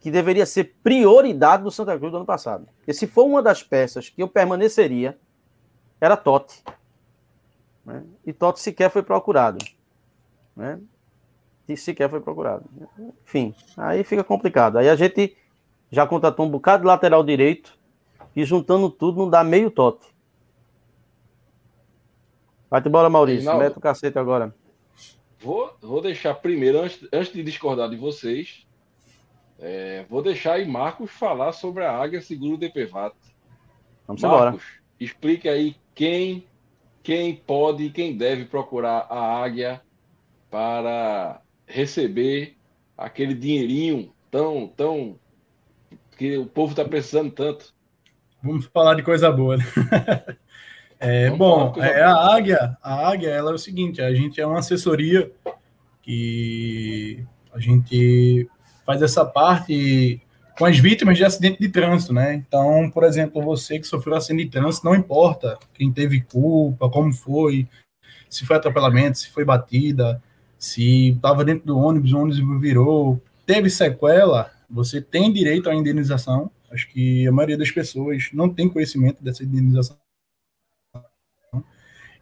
que deveria ser prioridade do Santa Cruz do ano passado. Porque se for uma das peças que eu permaneceria, era Totti. Né? E Totti sequer foi procurado. Né? E sequer foi procurado. Enfim, aí fica complicado. Aí a gente já contratou um bocado de lateral direito e juntando tudo não dá meio tote. Vai-te embora, Maurício. Mete o cacete agora. Vou, vou deixar primeiro, antes, antes de discordar de vocês, é, vou deixar aí Marcos falar sobre a Águia Seguro DPVAT. Vamos Marcos, embora. explique aí quem, quem pode e quem deve procurar a Águia para receber aquele dinheirinho tão, tão que o povo está precisando tanto. Vamos falar de coisa boa. Né? É, bom, é, a Águia, a Águia, ela é o seguinte, a gente é uma assessoria que a gente faz essa parte com as vítimas de acidente de trânsito, né? Então, por exemplo, você que sofreu acidente de trânsito, não importa quem teve culpa, como foi, se foi atropelamento, se foi batida, se estava dentro do ônibus, o ônibus virou, teve sequela, você tem direito à indenização. Acho que a maioria das pessoas não tem conhecimento dessa indenização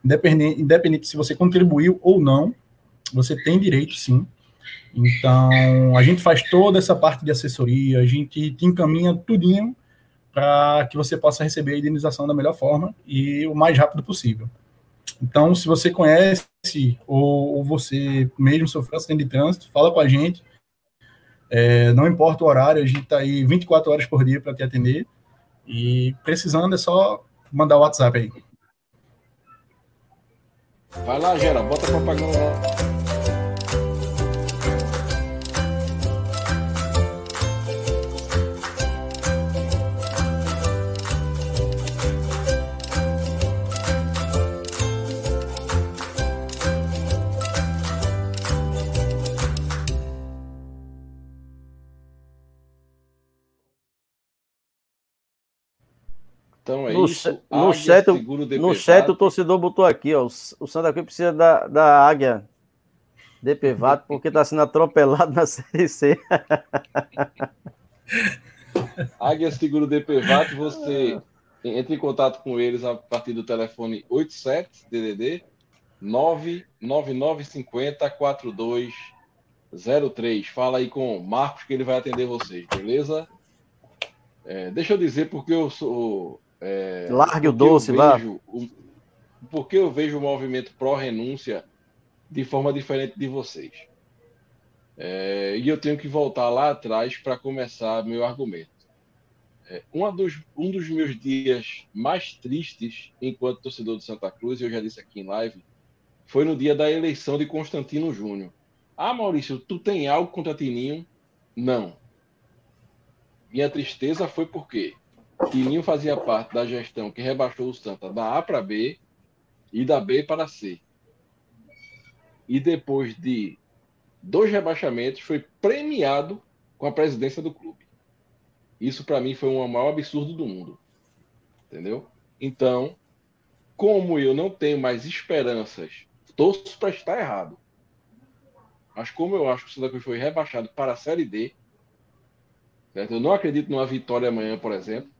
independente, independente se você contribuiu ou não, você tem direito sim. Então, a gente faz toda essa parte de assessoria, a gente te encaminha tudinho para que você possa receber a indenização da melhor forma e o mais rápido possível. Então, se você conhece ou, ou você mesmo sofreu acidente de trânsito, fala com a gente. É, não importa o horário, a gente está aí 24 horas por dia para te atender. E precisando é só mandar o WhatsApp aí. Vai lá, Gera, bota propaganda lá. No, isso. No chat, no chat o torcedor botou aqui, ó. O Santa Cruz precisa da, da águia DPVAT porque está sendo atropelado na Série C. águia Seguro DPVAT, você entre em contato com eles a partir do telefone 87 DDD 99950 4203. Fala aí com o Marcos que ele vai atender vocês, beleza? É, deixa eu dizer porque eu sou. É, Largue o doce, vá. Porque eu vejo o movimento pró-renúncia de forma diferente de vocês. É, e eu tenho que voltar lá atrás para começar meu argumento. É, dos, um dos meus dias mais tristes enquanto torcedor do Santa Cruz, eu já disse aqui em live, foi no dia da eleição de Constantino Júnior. Ah, Maurício, tu tem algo contra Tininho? Não. Minha tristeza foi porque Tininho fazia parte da gestão que rebaixou o Santa da A para B e da B para C. E depois de dois rebaixamentos, foi premiado com a presidência do clube. Isso para mim foi o maior absurdo do mundo. Entendeu? Então, como eu não tenho mais esperanças, torço para estar errado. Mas como eu acho que o Santa Cruz foi rebaixado para a Série D, certo? eu não acredito numa vitória amanhã, por exemplo.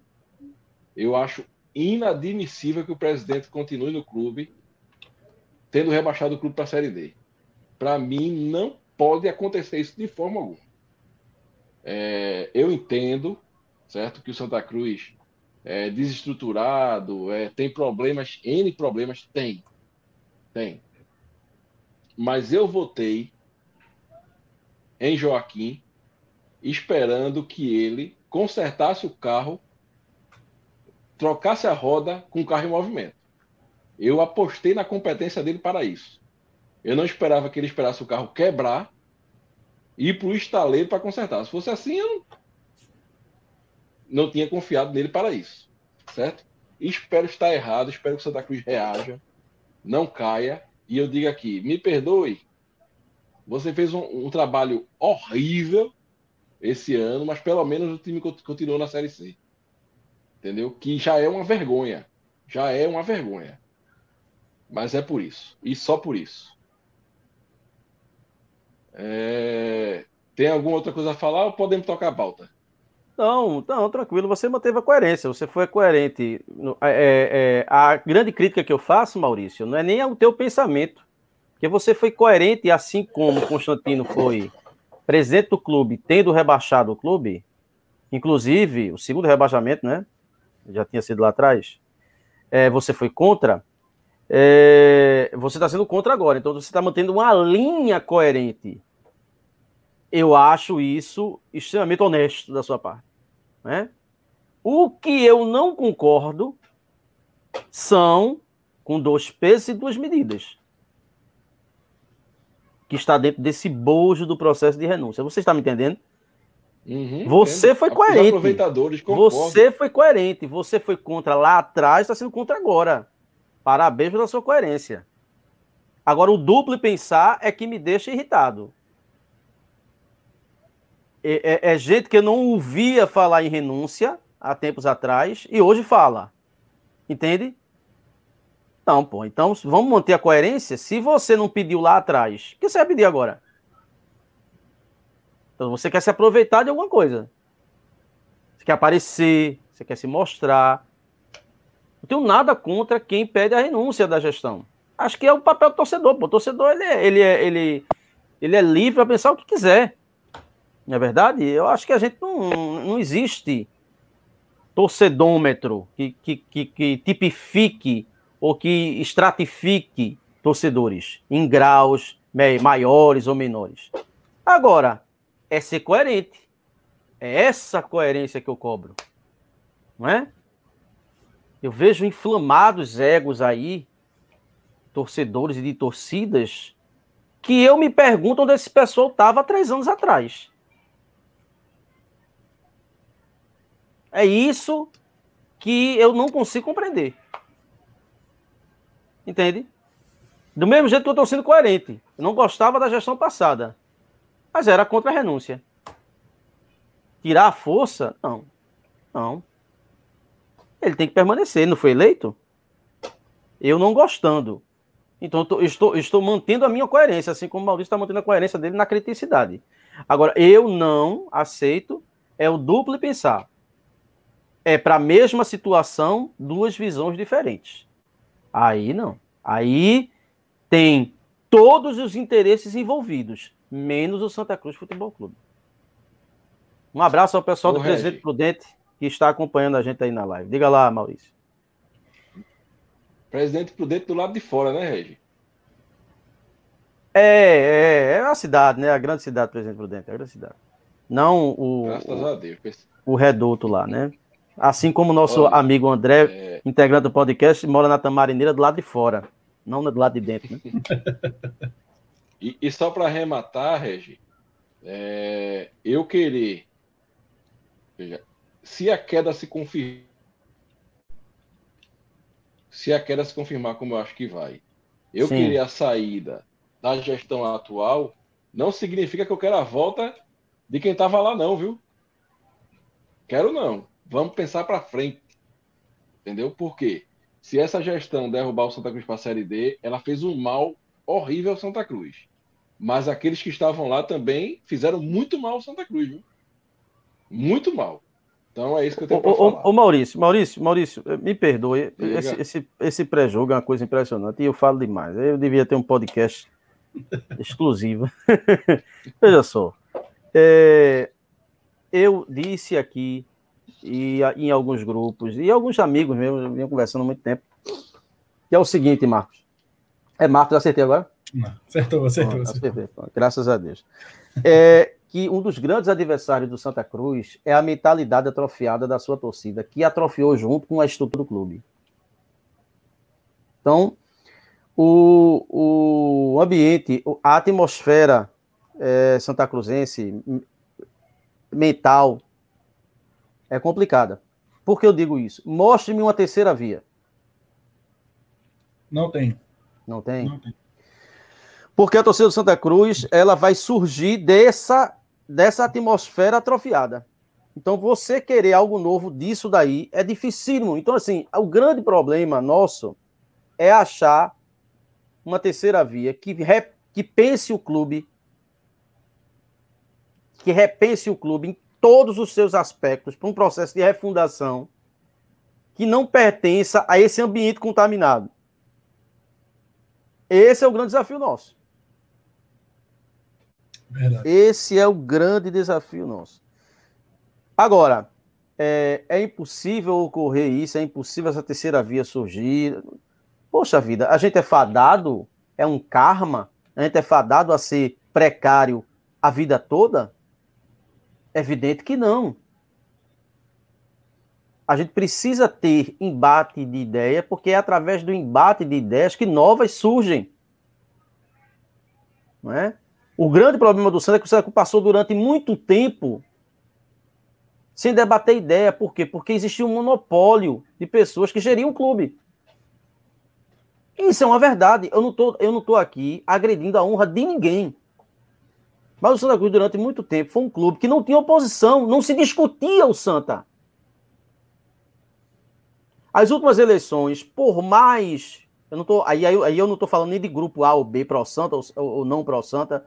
Eu acho inadmissível que o presidente continue no clube, tendo rebaixado o clube para a Série D. Para mim, não pode acontecer isso de forma alguma. É, eu entendo certo? Que o Santa Cruz é desestruturado, é, tem problemas, N problemas, tem. Tem. Mas eu votei em Joaquim esperando que ele consertasse o carro, trocasse a roda com o carro em movimento. Eu apostei na competência dele para isso. Eu não esperava que ele esperasse o carro quebrar e ir para o estaleiro para consertar. Se fosse assim, eu não não tinha confiado nele para isso, certo? espero estar errado, espero que o Santa Cruz reaja, não caia. E eu digo aqui, me perdoe, você fez um, um trabalho horrível esse ano, mas pelo menos o time continuou na Série C. Entendeu? Que já é uma vergonha. Já é uma vergonha. Mas é por isso. E só por isso. É... Tem alguma outra coisa a falar ou podemos tocar a pauta? Não, não, tranquilo, você manteve a coerência, você foi coerente. É, é, é, a grande crítica que eu faço, Maurício, não é nem ao teu pensamento, porque você foi coerente, assim como Constantino foi presidente do clube, tendo rebaixado o clube, inclusive o segundo rebaixamento, né? Já tinha sido lá atrás. É, você foi contra. É, você está sendo contra agora, então você está mantendo uma linha coerente. Eu acho isso extremamente honesto da sua parte. Né? O que eu não concordo são com dois pesos e duas medidas. Que está dentro desse bojo do processo de renúncia. Você está me entendendo? Uhum, você entendo. foi coerente. Você foi coerente. Você foi contra lá atrás, está sendo contra agora. Parabéns pela sua coerência. Agora, o duplo pensar é que me deixa irritado é, é, é, gente que não ouvia falar em renúncia há tempos atrás e hoje fala. Entende? Não, pô. Então, vamos manter a coerência. Se você não pediu lá atrás, o que você vai pedir agora? Então, você quer se aproveitar de alguma coisa. Você quer aparecer, você quer se mostrar. Não tenho nada contra quem pede a renúncia da gestão. Acho que é o papel do torcedor. Pô. O torcedor ele é, ele é, ele, ele é livre para pensar o que quiser. Não é verdade? Eu acho que a gente não, não existe torcedômetro que, que, que, que tipifique ou que estratifique torcedores em graus maiores ou menores. Agora, é ser coerente. É essa coerência que eu cobro. Não é? Eu vejo inflamados egos aí, torcedores e de torcidas, que eu me pergunto onde esse pessoal estava três anos atrás. É isso que eu não consigo compreender. Entende? Do mesmo jeito que eu estou sendo coerente. Eu não gostava da gestão passada. Mas era contra a renúncia. Tirar a força? Não. Não. Ele tem que permanecer. Não foi eleito? Eu não gostando. Então, eu estou, estou mantendo a minha coerência, assim como o Maurício está mantendo a coerência dele na criticidade. Agora, eu não aceito é o duplo pensar. é para a mesma situação, duas visões diferentes. Aí não. Aí tem todos os interesses envolvidos, menos o Santa Cruz Futebol Clube. Um abraço ao pessoal do Presidente Prudente que está acompanhando a gente aí na live. Diga lá, Maurício. Presidente Prudente do lado de fora, né, Regi? É, é, é a cidade, né? A grande cidade, Presidente Prudente, é a grande cidade. Não o, Deus. o reduto lá, né? Assim como o nosso Olha, amigo André, é... integrante do podcast, mora na Tamarineira do lado de fora, não do lado de dentro, né? e, e, só para arrematar, Regi, é, eu querer. Veja, se a queda se confirmar. Se a queda se confirmar como eu acho que vai, eu Sim. querer a saída da gestão atual, não significa que eu quero a volta de quem estava lá, não, viu? Quero não. Vamos pensar para frente. Entendeu? Por quê? Se essa gestão derrubar o Santa Cruz para a Série D, ela fez um mal horrível ao Santa Cruz. Mas aqueles que estavam lá também fizeram muito mal ao Santa Cruz, viu? Muito mal. Então é isso que eu tenho para falar. Ô, Maurício, Maurício, Maurício, me perdoe. Esse, esse, esse pré-jogo é uma coisa impressionante e eu falo demais. Eu devia ter um podcast exclusivo. Veja só. É, eu disse aqui, e em alguns grupos, e alguns amigos mesmo, vinham conversando há muito tempo, que é o seguinte, Marcos. É Marcos, acertei agora? Não, acertou, acertou. Graças a Deus. É que um dos grandes adversários do Santa Cruz é a mentalidade atrofiada da sua torcida, que atrofiou junto com a estrutura do clube. Então, o, o ambiente, a atmosfera é, santa cruzense mental é complicada. Por que eu digo isso? Mostre-me uma terceira via. Não tem. Não tem? Não tem. Porque a torcida do Santa Cruz, ela vai surgir dessa, dessa atmosfera atrofiada. Então, você querer algo novo disso daí é dificílimo. Então, assim, o grande problema nosso é achar uma terceira via que, que pense o clube que repense o clube em todos os seus aspectos para um processo de refundação que não pertença a esse ambiente contaminado. Esse é o grande desafio nosso. Esse é o grande desafio nosso. Agora, é, é, impossível ocorrer isso, é impossível essa terceira via surgir. Poxa vida, a gente é fadado, é um karma, a gente é fadado a ser precário a vida toda? Evidente que não. A gente precisa ter embate de ideia, porque é através do embate de ideias que novas surgem. Não é? O grande problema do Santa é que o Santa passou durante muito tempo sem debater ideia. Por quê? Porque existia um monopólio de pessoas que geriam o clube. Isso é uma verdade. Eu não tô, eu não tô aqui agredindo a honra de ninguém. Mas o Santa Cruz, durante muito tempo, foi um clube que não tinha oposição, não se discutia o Santa. As últimas eleições, por mais. Eu não tô, aí, aí, eu não estou falando nem de grupo A ou B pró-Santa ou, ou não pró-Santa.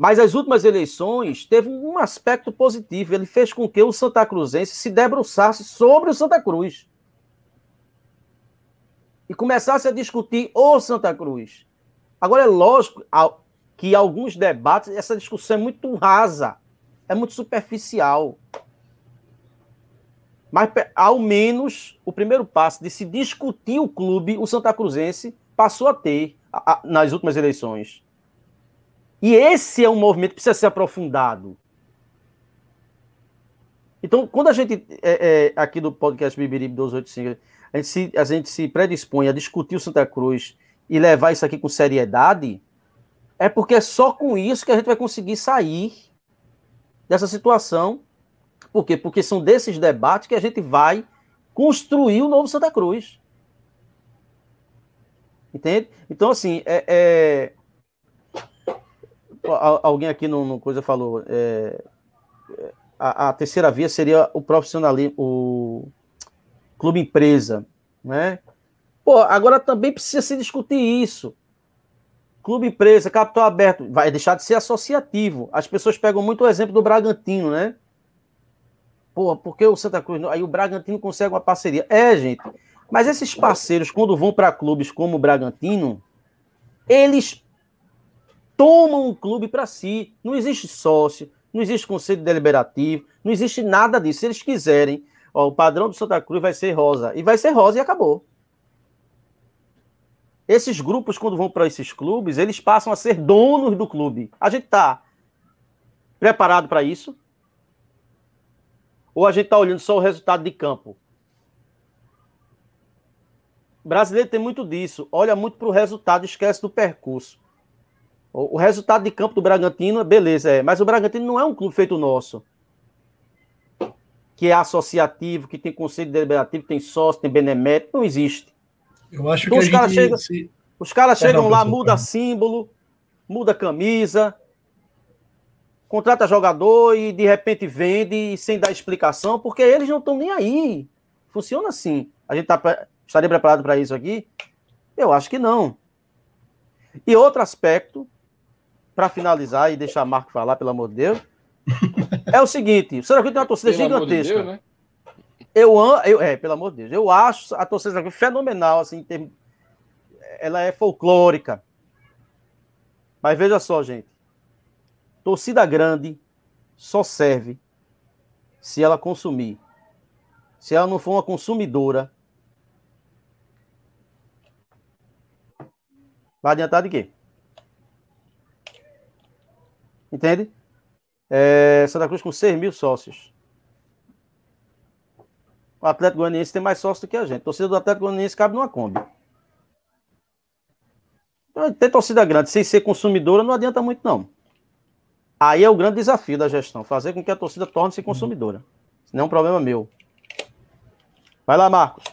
Mas as últimas eleições teve um aspecto positivo. Ele fez com que o Santa Cruzense se debruçasse sobre o Santa Cruz. E começasse a discutir o Santa Cruz. Agora, é lógico, que alguns debates, essa discussão é muito rasa, é muito superficial. Mas, ao menos, o primeiro passo de se discutir o clube, o Santa Cruzense passou a ter nas últimas eleições. E esse é um movimento que precisa ser aprofundado. Então, quando a gente, é, é, aqui do podcast Bibiribe 285, a gente, se, a gente se predispõe a discutir o Santa Cruz e levar isso aqui com seriedade, é porque é só com isso que a gente vai conseguir sair dessa situação. Por quê? Porque são desses debates que a gente vai construir o novo Santa Cruz. Entende? Então, assim, é, é... alguém aqui no, no coisa falou. É... A, a, terceira via seria o profissionalismo, o clube empresa, né? Pô, agora também precisa se discutir isso. Clube empresa, capital aberto, vai deixar de ser associativo. As pessoas pegam muito o exemplo do Bragantino, né? porra, porque o Santa Cruz. Aí o Bragantino consegue uma parceria. É, gente. Mas esses parceiros, quando vão para clubes como o Bragantino, eles tomam o clube para si. Não existe sócio, não existe conselho deliberativo, não existe nada disso. Se eles quiserem, ó, o padrão do Santa Cruz vai ser rosa. E vai ser rosa e acabou. Esses grupos, quando vão para esses clubes, eles passam a ser donos do clube. A gente está preparado para isso? Ou a gente está olhando só o resultado de campo? O brasileiro tem muito disso. Olha muito para o resultado, esquece do percurso. O, o, resultado de campo do Bragantino, beleza, é. Mas o Bragantino não é um clube feito nosso. Que é associativo, que tem conselho deliberativo, tem sócio, tem benemérito. Não existe. Eu acho então, que os caras chegam, se... os caras chegam lá, muda símbolo, muda camisa, contrata jogador e de repente vende sem dar explicação, porque eles não estão nem aí. Funciona assim. A gente tá, estaria preparado para isso aqui? Eu acho que não. E outro aspecto, para finalizar e deixar Marco falar, pelo amor de Deus, é o seguinte: o Santa tem uma torcida pelo gigantesca. De Deus, né? Eu eu, é, pelo amor de Deus, eu acho a torcida fenomenal, assim, tem, ela é folclórica. Mas veja só, gente, torcida grande só serve se ela consumir. Se ela não for uma consumidora, vai adiantar de quê? Entende? É, Santa Cruz com 6 mil sócios. O Atlético Goianiense tem mais sócio do que a gente. A torcida do Atlético Goianiense cabe numa Kombi. Então, ter torcida grande sem ser consumidora não adianta muito, não. Aí é o grande desafio da gestão, fazer com que a torcida torne-se consumidora. Não é um problema meu. Vai lá, Marcos.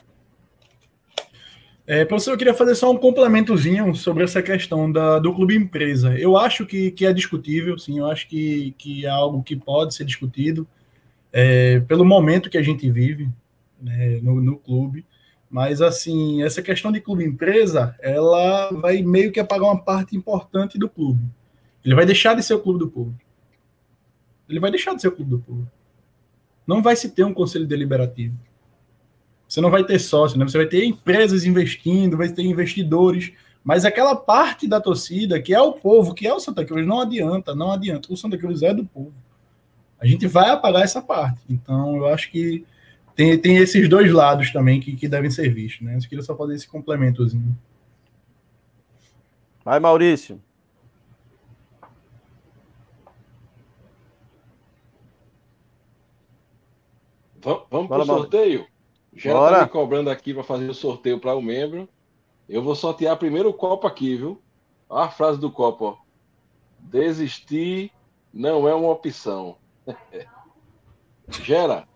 É, professor, eu queria fazer só um complementozinho sobre essa questão da, do clube empresa. Eu acho que, que é discutível, sim, eu acho que, que é algo que pode ser discutido é, pelo momento que a gente vive né, no, no clube. Mas, assim, essa questão de clube-empresa, ela vai meio que apagar uma parte importante do clube. Ele vai deixar de ser o clube do povo. Ele vai deixar de ser o clube do povo. Não vai se ter um conselho deliberativo. Você não vai ter sócio, né? Você vai ter empresas investindo, vai ter investidores, mas aquela parte da torcida que é o povo, que é o Santa Cruz, não adianta, não adianta. O Santa Cruz é do povo. A gente vai apagar essa parte. Então, eu acho que tem, tem esses dois lados também que, que devem ser vistos, né? Eu queria só fazer esse complementozinho. Vai, Maurício. Vamos para o sorteio? Já está me cobrando aqui para fazer o sorteio para o um membro. Eu vou sortear primeiro o copo aqui, viu? Olha a frase do copo, ó. Desistir não é uma opção. Gera,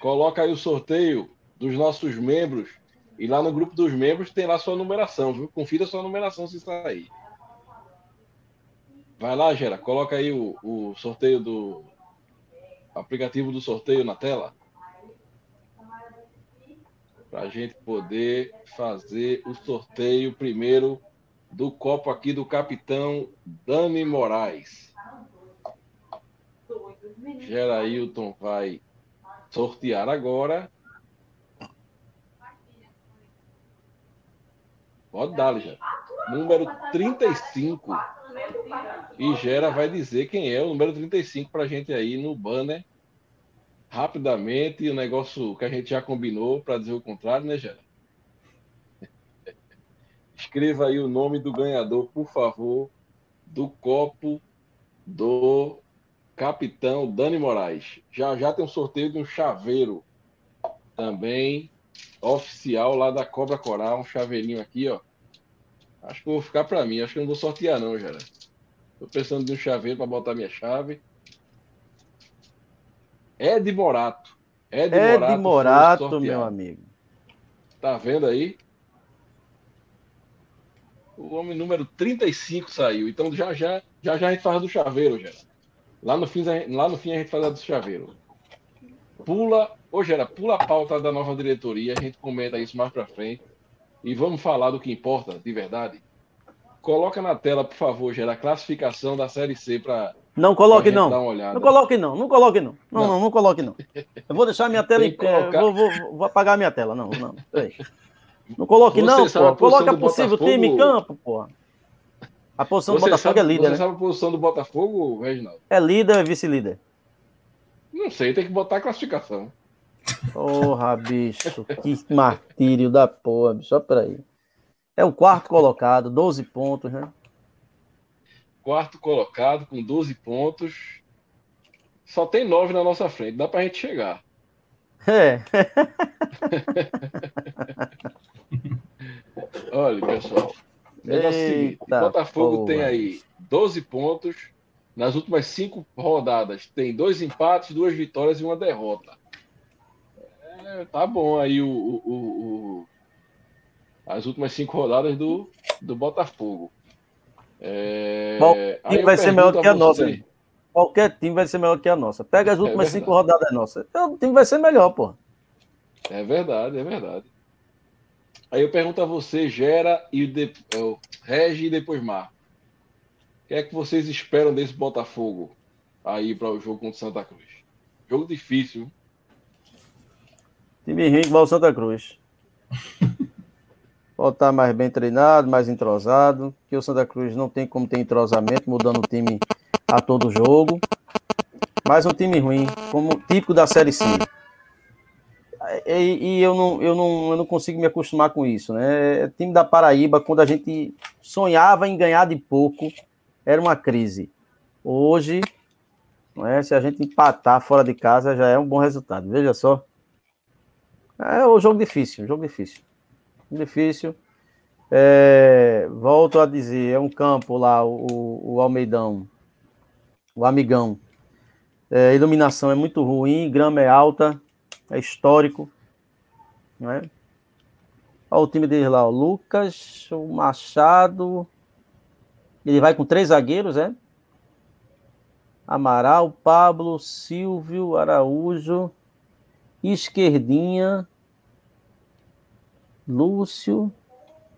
coloca aí o sorteio dos nossos membros. E lá no grupo dos membros tem lá sua numeração, viu? Confira sua numeração se sair. Vai lá, Gera, coloca aí o, o sorteio do aplicativo do sorteio na tela. Para a gente poder fazer o sorteio primeiro do copo aqui do capitão Dani Moraes. Gerailton vai sortear agora. Pode dar, já. Número 35. E Gera vai dizer quem é o número 35 para a gente aí no banner. Rapidamente, o negócio que a gente já combinou, para dizer o contrário, né, Gera? Escreva aí o nome do ganhador, por favor, do copo do capitão Dani Moraes. Já já tem um sorteio de um chaveiro também oficial lá da Cobra Coral, um chaveirinho aqui, ó. Acho que vou ficar para mim, acho que não vou sortear não, Gera. Tô pensando de um chaveiro para botar minha chave. Ed Morato. Ed, Ed Morato, Morato meu amigo. Tá vendo aí? O homem número 35 saiu. Então já já já, já a gente faz do chaveiro, já. Lá no, fim, lá no fim a gente faz a do chaveiro. Pula, ô Gera, pula a pauta da nova diretoria, a gente comenta isso mais para frente. E vamos falar do que importa, de verdade. Coloca na tela, por favor, Gera, a classificação da Série C para Não coloque não. Não coloque não. Não coloque não. Não, não, não, não coloque não. Eu vou deixar minha tela em pé. Vou, vou, vou, apagar minha tela. Não, não. Não coloque Você não, pô. Coloque a possível Botafogo... time em campo, pô. A posição você do Botafogo sabe, é líder. Você né? sabe a posição do Botafogo, Reginaldo? É líder ou é vice-líder? Não sei, tem que botar a classificação. Porra, bicho, que martírio da porra, bicho. Só peraí. É o quarto colocado, 12 pontos, né? Quarto colocado, com 12 pontos. Só tem 9 na nossa frente, dá pra gente chegar. É. Olha, pessoal. É o seguinte: Botafogo porra. tem aí 12 pontos. Nas últimas cinco rodadas, tem dois empates, duas vitórias e uma derrota. É, tá bom aí o, o, o, as últimas cinco rodadas do, do Botafogo. É, Bom, time vai ser melhor que a nossa. Qualquer time vai ser melhor que a nossa. Pega as é últimas é cinco rodadas nossas. Então, o time vai ser melhor, pô. É verdade, é verdade. Aí eu pergunto a você, Gera e de, é, Regi e depois Mar. O que é que vocês esperam desse Botafogo aí para o jogo contra o Santa Cruz? Jogo difícil. Time ruim igual o Santa Cruz. Pode estar mais bem treinado, mais entrosado. Que o Santa Cruz não tem como ter entrosamento, mudando o time a todo jogo. Mais um time ruim, como típico da Série C. E, e, eu, não, eu, não, eu não consigo me acostumar com isso, né? É time da Paraíba, quando a gente sonhava em ganhar de pouco, era uma crise. Hoje, não é? se a gente empatar fora de casa, já é um bom resultado. Veja só. É um jogo difícil, um jogo difícil. Difícil. É, volto a dizer, é um campo lá, o, o Almeidão, o Amigão. É, iluminação é muito ruim, grama é alta, é histórico. Né? Olha o time dele lá, o Lucas, o Machado. Ele vai com três zagueiros, é? Amaral, Pablo, Silvio, Araújo, Esquerdinha, Lúcio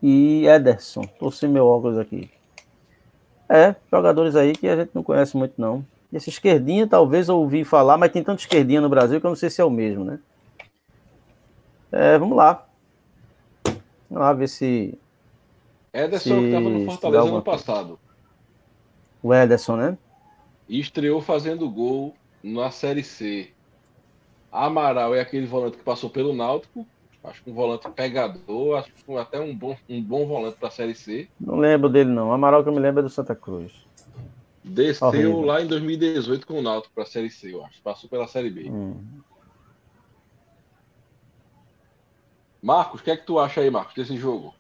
e Ederson. Sem meu óculos aqui. É, jogadores aí que a gente não conhece muito, não. Esse esquerdinha, talvez eu ouvi falar, mas tem tanto esquerdinha no Brasil que eu não sei se é o mesmo, né? É, vamos lá. Vamos lá ver se. Ederson se, que estava no Fortaleza ano passado. O Ederson, né? E estreou fazendo gol na Série C. Amaral é aquele volante que passou pelo Náutico Acho que um volante pegador, acho que até um bom, um bom volante para a Série C. Não lembro dele, não. O Amaral que eu me lembro é do Santa Cruz. Desceu Horrível. lá em 2018 com o Náutico para a Série C, eu acho. Passou pela Série B. Hum. Marcos, o que é que tu acha aí, Marcos, desse jogo?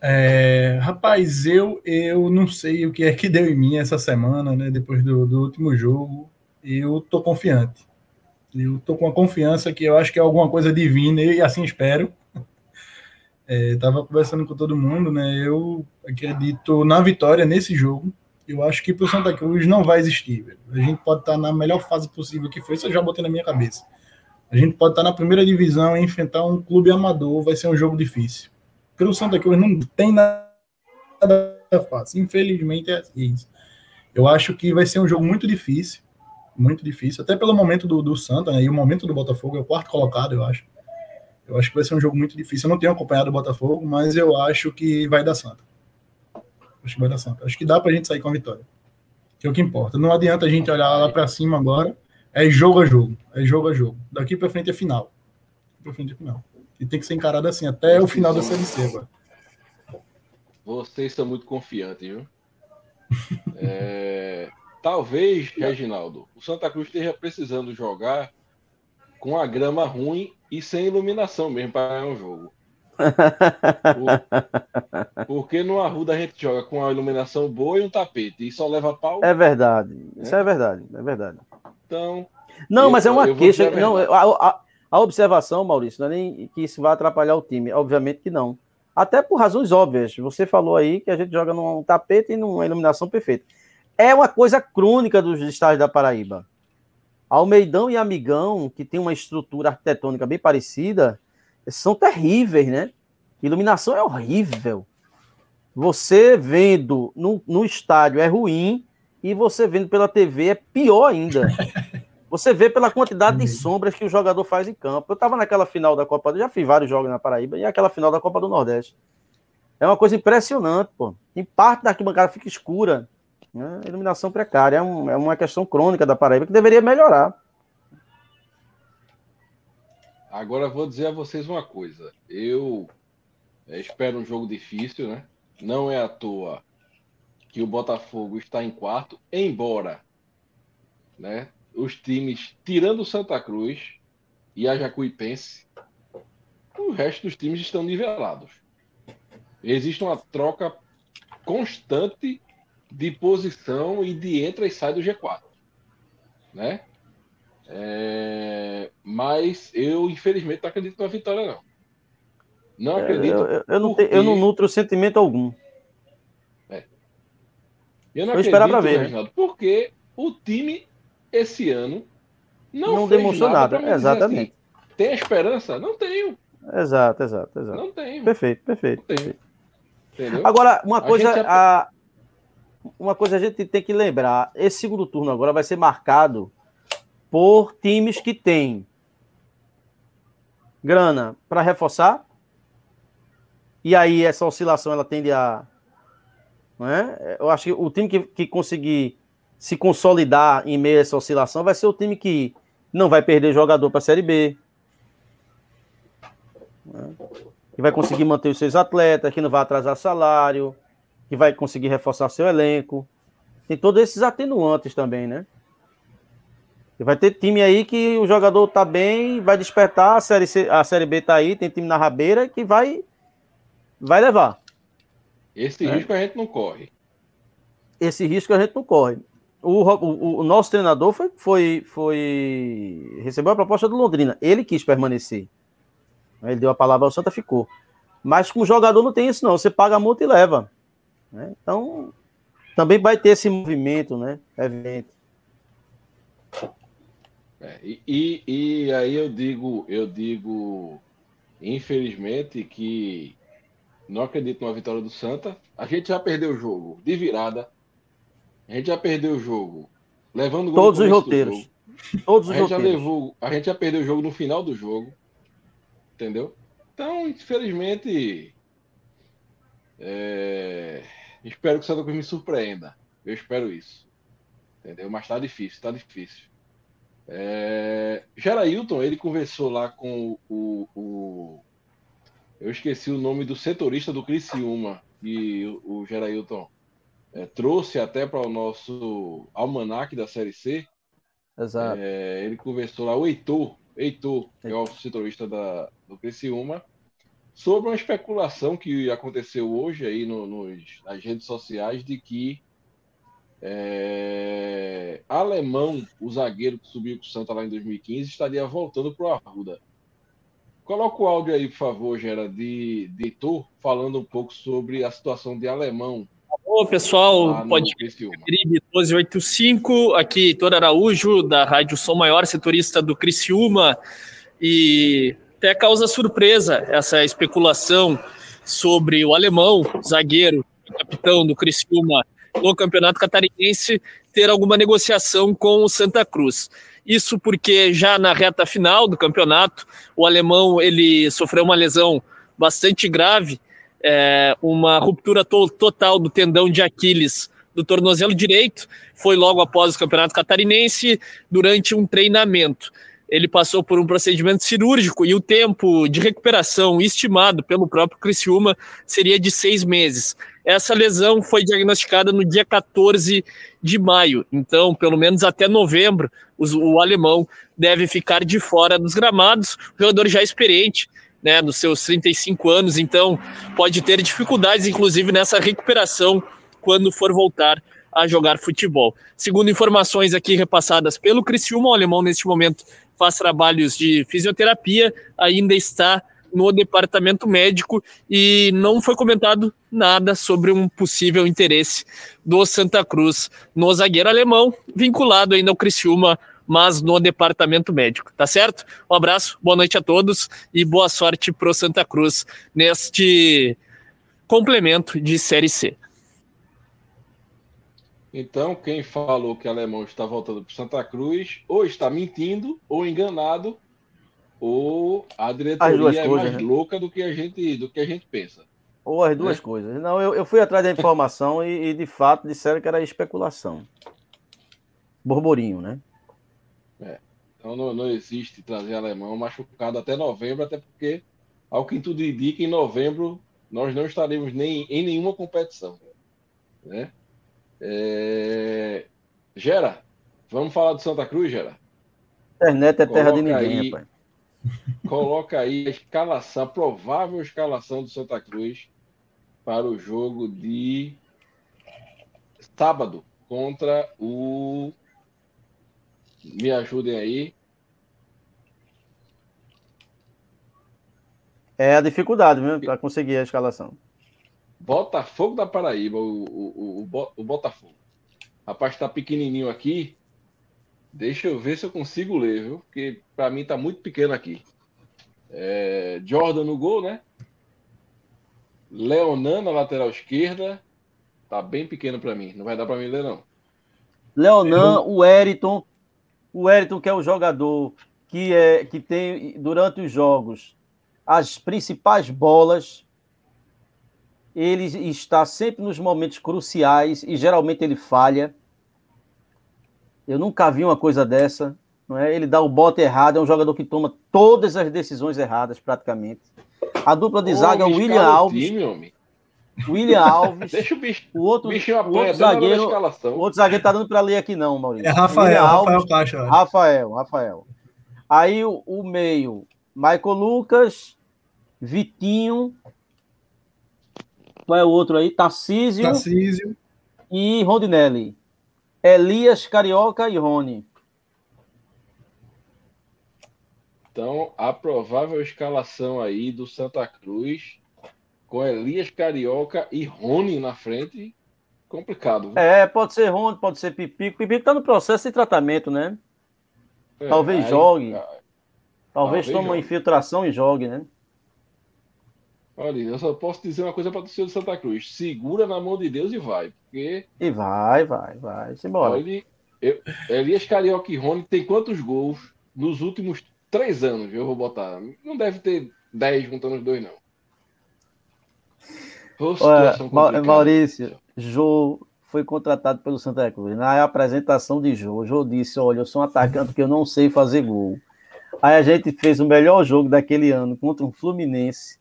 É, rapaz, eu, eu não sei o que é que deu em mim essa semana, né? Depois do, do último jogo. Eu tô confiante. Eu tô com a confiança que eu acho que é alguma coisa divina e assim espero. É, tava conversando com todo mundo, né? Eu acredito na vitória nesse jogo. Eu acho que para o Santa Cruz não vai existir. Velho. A gente pode estar tá na melhor fase possível que foi, isso eu já botei na minha cabeça. A gente pode estar tá na primeira divisão e enfrentar um clube amador, vai ser um jogo difícil. Porque o Santa Cruz não tem nada fácil. Infelizmente é isso. Eu acho que vai ser um jogo muito difícil muito difícil, até pelo momento do, do Santa, né? E o momento do Botafogo é o quarto colocado, eu acho. Eu acho que vai ser um jogo muito difícil. Eu não tenho acompanhado o Botafogo, mas eu acho que vai dar Santa. Acho que vai dar Santa. Acho que dá pra gente sair com a vitória. Que é o que importa. Não adianta a gente olhar lá para cima agora. É jogo a jogo. É jogo a jogo. Daqui para frente é final. Para frente é final. E tem que ser encarado assim até o final da Série C agora. Vocês são muito confiantes, viu? é... Talvez, Reginaldo, o Santa Cruz esteja precisando jogar com a grama ruim e sem iluminação mesmo para ganhar um jogo. Porque no Arruda a gente joga com a iluminação boa e um tapete e só leva pau. É verdade. Né? Isso é verdade. É verdade. Então. Não, eu, mas é uma queixa. Não, a, a, a, observação, Maurício, não é nem que isso vai atrapalhar o time. Obviamente que não. Até por razões óbvias. Você falou aí que a gente joga num tapete e numa iluminação perfeita é uma coisa crônica dos estados da Paraíba. Almeidão e Amigão, que tem uma estrutura arquitetônica bem parecida, são terríveis, né? Iluminação é horrível. Você vendo no, no estádio é ruim e você vendo pela TV é pior ainda. Você vê pela quantidade de sombras que o jogador faz em campo. Eu estava naquela final da Copa, já fiz vários jogos na Paraíba, e aquela final da Copa do Nordeste. É uma coisa impressionante, pô. Em parte da arquibancada fica escura. Né? Iluminação precária. É, um, é uma questão crônica da Paraíba que deveria melhorar. Agora vou dizer a vocês uma coisa. Eu é, espero um jogo difícil, né? Não é à toa que o Botafogo está em quarto, embora, né? Os times, tirando o Santa Cruz e a Jacuipense, o resto dos times estão nivelados. Existe uma troca constante de posição e de entra e sai do G4, né? É, mas eu, infelizmente, não acredito na vitória, não. Não é, acredito. Eu, eu, eu não, porque... eu não nutro sentimento algum. É. Eu não Vou esperar para ver. Reginaldo, porque o time, esse ano, não, não demonstrou nada. nada. Exatamente. Assim, tem esperança? Não tenho. Exato, exato, exato. Não tenho. Perfeito, perfeito. perfeito. Agora, uma coisa, a, gente... a, uma coisa a gente tem que lembrar: esse segundo turno agora vai ser marcado por times que têm grana para reforçar. E aí essa oscilação ela tende a. Né? Eu acho que o time que, que conseguir se consolidar em meio a essa oscilação vai ser o time que não vai perder jogador para a Série B. Né? Que vai conseguir manter os seus atletas, que não vai atrasar salário, que vai conseguir reforçar seu elenco. Tem todos esses atenuantes também, né? E vai ter time aí que o jogador tá bem, vai despertar, a série, C, a série B tá aí, tem time na rabeira que vai vai levar. Esse é. risco a gente não corre. Esse risco a gente não corre. O, o, o, nosso treinador foi, foi, foi recebeu a proposta do Londrina. Ele quis permanecer. Ele deu a palavra ao Santa, ficou. Mas com o jogador não tem isso, não. Você paga a multa e leva. Né? Então, também vai ter esse movimento, né? Evento. É, e, e aí eu digo, eu digo, infelizmente, que não acredito numa vitória do Santa. A gente já perdeu o jogo de virada. A gente já perdeu o jogo levando todos os roteiros. Todos os a gente roteiros. Já levou, a gente já perdeu o jogo no final do jogo. Entendeu? Então, infelizmente, é... espero que o Santa Cruz me surpreenda. Eu espero isso. Entendeu? Mas tá difícil, tá difícil. É... Gerailton, ele conversou lá com o, o, Eu esqueci o nome do setorista do Criciúma, e o, o Gerailton é, trouxe até para o nosso almanac da Série C. Exato. É, ele conversou lá, o Heitor, Heitor, que é o setorista da, do Criciúma, sobre uma especulação que aconteceu hoje aí no, nos, nas redes sociais de que é, Alemão, o zagueiro que subiu com o Santa lá em 2015, estaria voltando para o Arruda. Coloca o áudio aí, por favor, Gera, de, de Heitor, falando um pouco sobre a situação de Alemão. Alô, pessoal, pode 1285, aqui Heitor Araújo, da Rádio Som Maior, setorista do Criciúma, e até causa surpresa essa especulação sobre o alemão, zagueiro, capitão do Criciúma, no Campeonato Catarinense ter alguma negociação com o Santa Cruz. Isso porque já na reta final do campeonato, o alemão ele sofreu uma lesão bastante grave, é, uma ruptura to total do tendão de Aquiles do tornozelo direito. Foi logo após o Campeonato Catarinense, durante um treinamento ele passou por um procedimento cirúrgico e o tempo de recuperação estimado pelo próprio Criciúma seria de seis meses. Essa lesão foi diagnosticada no dia 14 de maio, então, pelo menos até novembro, o alemão deve ficar de fora dos gramados. O jogador já experiente, né, nos seus 35 anos, então pode ter dificuldades, inclusive, nessa recuperação quando for voltar a jogar futebol. Segundo informações aqui repassadas pelo Criciúma, o alemão neste momento faz trabalhos de fisioterapia, ainda está no departamento médico e não foi comentado nada sobre um possível interesse do Santa Cruz no zagueiro alemão, vinculado ainda ao Criciúma, mas no departamento médico, tá certo? Um abraço, boa noite a todos e boa sorte pro Santa Cruz neste complemento de Série C. Então, quem falou que o alemão está voltando para Santa Cruz, ou está mentindo, ou enganado, ou a diretoria é coisas, mais né? louca do que a gente, do que a gente pensa. Ou as duas né? coisas. Não, eu, eu fui atrás da informação e, e, de fato disseram que era especulação. Borborinho, né? É. Então não, não existe trazer alemão machucado até novembro, até porque, ao que tudo indica, em novembro nós não estaremos nem em nenhuma competição. Né? É... Gera, vamos falar do Santa Cruz, Gera? Internet é terra Coloca de ninguém, aí, rapaz. Coloca aí a escalação, a provável escalação do Santa Cruz para o jogo de sábado contra o. Me ajudem aí. É a dificuldade, viu, para conseguir a escalação. Botafogo da Paraíba, o, o, o, o Botafogo. Rapaz, está pequenininho aqui. Deixa eu ver se eu consigo ler, viu? Porque para mim tá muito pequeno aqui. É, Jordan no gol, né? Leonan na lateral esquerda. Tá bem pequeno para mim. Não vai dar para mim ler, não. Leonan, o Eriton. O Eriton, que é o jogador que, é, que tem, durante os jogos, as principais bolas. Ele está sempre nos momentos cruciais e geralmente ele falha. Eu nunca vi uma coisa dessa. Não é? Ele dá o bote errado, é um jogador que toma todas as decisões erradas, praticamente. A dupla de zaga é o William Alves. Time, William Alves. Deixa o bicho. O outro, bicho o outro zagueiro. O outro zagueiro tá dando para ler aqui, não, Maurício. É Rafael, Rafael Caixa. Rafael, Rafael. Aí o, o meio, Michael Lucas, Vitinho. Qual é o outro aí? Tarcísio. Tarcísio. E Rondinelli. Elias, Carioca e Rony. Então, a provável escalação aí do Santa Cruz com Elias Carioca e Rony na frente, complicado. Viu? É, pode ser Rony, pode ser Pipico. Pipico está no processo de tratamento, né? É, talvez aí, jogue. Talvez, talvez tome uma infiltração e jogue, né? Olha, eu só posso dizer uma coisa para o torcedor do Santa Cruz: segura na mão de Deus e vai. Porque... E vai, vai, vai. Simbora. Ele, eu, Elias Carioca e Rony tem quantos gols nos últimos três anos? Eu vou botar. Não deve ter dez juntando os dois, não. Olha, Maurício, Jô foi contratado pelo Santa Cruz. Na apresentação de Jô, Jô disse: Olha, eu sou um atacante que eu não sei fazer gol. Aí a gente fez o melhor jogo daquele ano contra o Fluminense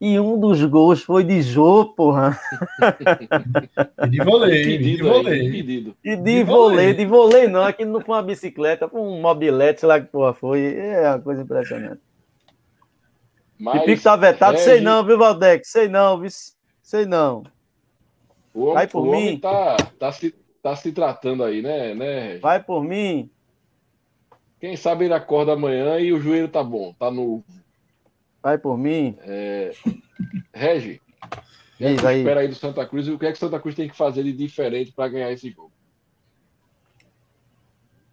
e um dos gols foi de Jô, porra. E de vôlei, pedido, de vôlei. E de, de vôlei, de vôlei não, aquilo não foi uma bicicleta, foi um mobilete, sei lá que porra foi. É uma coisa impressionante. Mas, e Pico tá vetado, Regi... sei não, viu, Valdec? Sei não, viu? Sei não. O homem, Vai por o mim. Tá, tá, se, tá se tratando aí, né, né Regi? Vai por mim. Quem sabe ele acorda amanhã e o joelho tá bom, tá no Vai por mim. É... Regi, Diz aí. espera aí do Santa Cruz e o que é que Santa Cruz tem que fazer de diferente para ganhar esse jogo?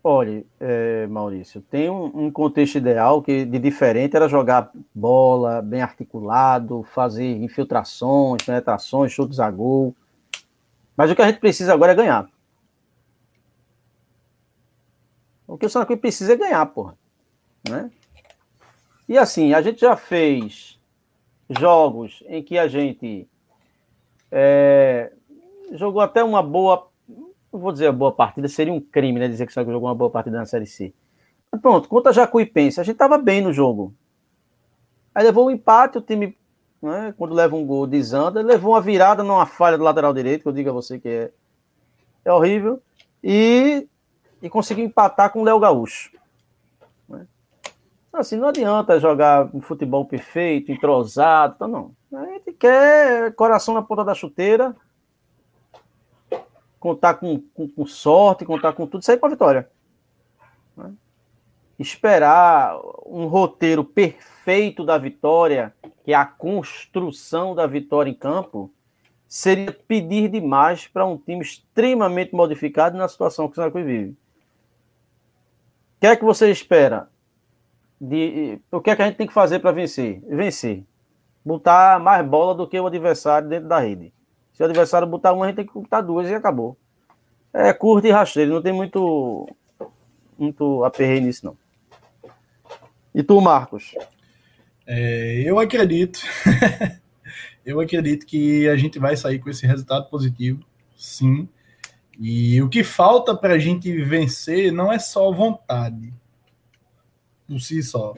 Olha, é, Maurício, tem um, um, contexto ideal que de diferente era jogar bola bem articulado, fazer infiltrações, penetrações, chutes a gol. Mas o que a gente precisa agora é ganhar. O que o Santa Cruz precisa é ganhar, porra. Né? E assim, a gente já fez jogos em que a gente é, jogou até uma boa. Não vou dizer boa partida, seria um crime, né? Dizer que só jogou uma boa partida na Série C. Mas pronto, contra Jacuipense, a gente estava bem no jogo. Aí levou um empate, o time, né, quando leva um gol, desanda. Levou uma virada numa falha do lateral direito, que eu digo a você que é, é horrível. E, e conseguiu empatar com o Léo Gaúcho. Assim, não adianta jogar um futebol perfeito, entrosado, então não. A gente quer coração na ponta da chuteira, contar com, com, com sorte, contar com tudo, sair com a vitória. Né? Esperar um roteiro perfeito da vitória, que é a construção da vitória em campo, seria pedir demais para um time extremamente modificado na situação que o Santa Cruz vive. O que é que você espera? De o que é que a gente tem que fazer para vencer? Vencer. Botar mais bola do que o adversário dentro da rede. Se o adversário botar uma, a gente tem que botar duas e acabou. É curto e rasteiro, não tem muito, muito aperreio nisso, não. E tu, Marcos? É, eu acredito. eu acredito que a gente vai sair com esse resultado positivo, sim. E o que falta para a gente vencer não é só vontade, por si só.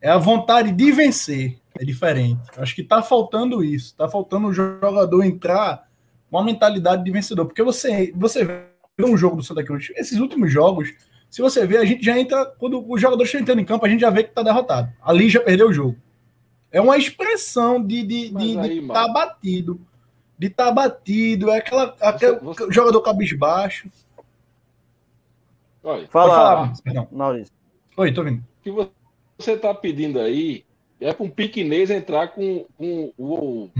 É a vontade de vencer. É diferente. Acho que está faltando isso. Está faltando o jogador entrar com uma mentalidade de vencedor. Porque você, você vê um jogo do Santa Cruz, esses últimos jogos, se você vê, a gente já entra. Quando o jogador está entrando em campo, a gente já vê que está derrotado. Ali já perdeu o jogo. É uma expressão de estar de, de, de tá batido. De estar tá batido. É aquela, aquele você... jogador cabisbaixo. Olha, Fala, falar, Maurício. Oi, tô vindo. O que você está pedindo aí é para um piquinês entrar com, com o,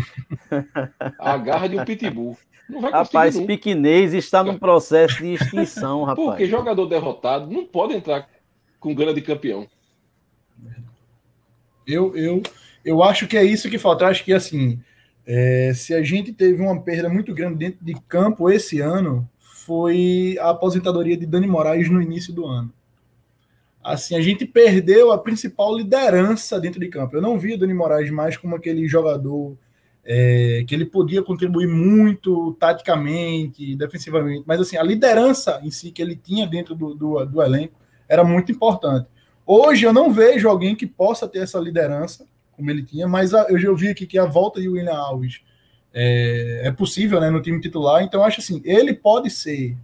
a garra de um pitbull. Não vai rapaz, nunca. piquinês está num processo de extinção, rapaz. Porque jogador derrotado não pode entrar com grande campeão. Eu, eu, eu acho que é isso que falta. Eu acho que assim, é, se a gente teve uma perda muito grande dentro de campo esse ano, foi a aposentadoria de Dani Moraes no início do ano. Assim, a gente perdeu a principal liderança dentro de campo. Eu não vi o Dani Moraes mais como aquele jogador é, que ele podia contribuir muito taticamente, defensivamente, mas assim, a liderança em si que ele tinha dentro do, do, do elenco era muito importante. Hoje eu não vejo alguém que possa ter essa liderança como ele tinha, mas a, eu já vi aqui que a volta de William Alves é, é possível né, no time titular, então acho assim, ele pode ser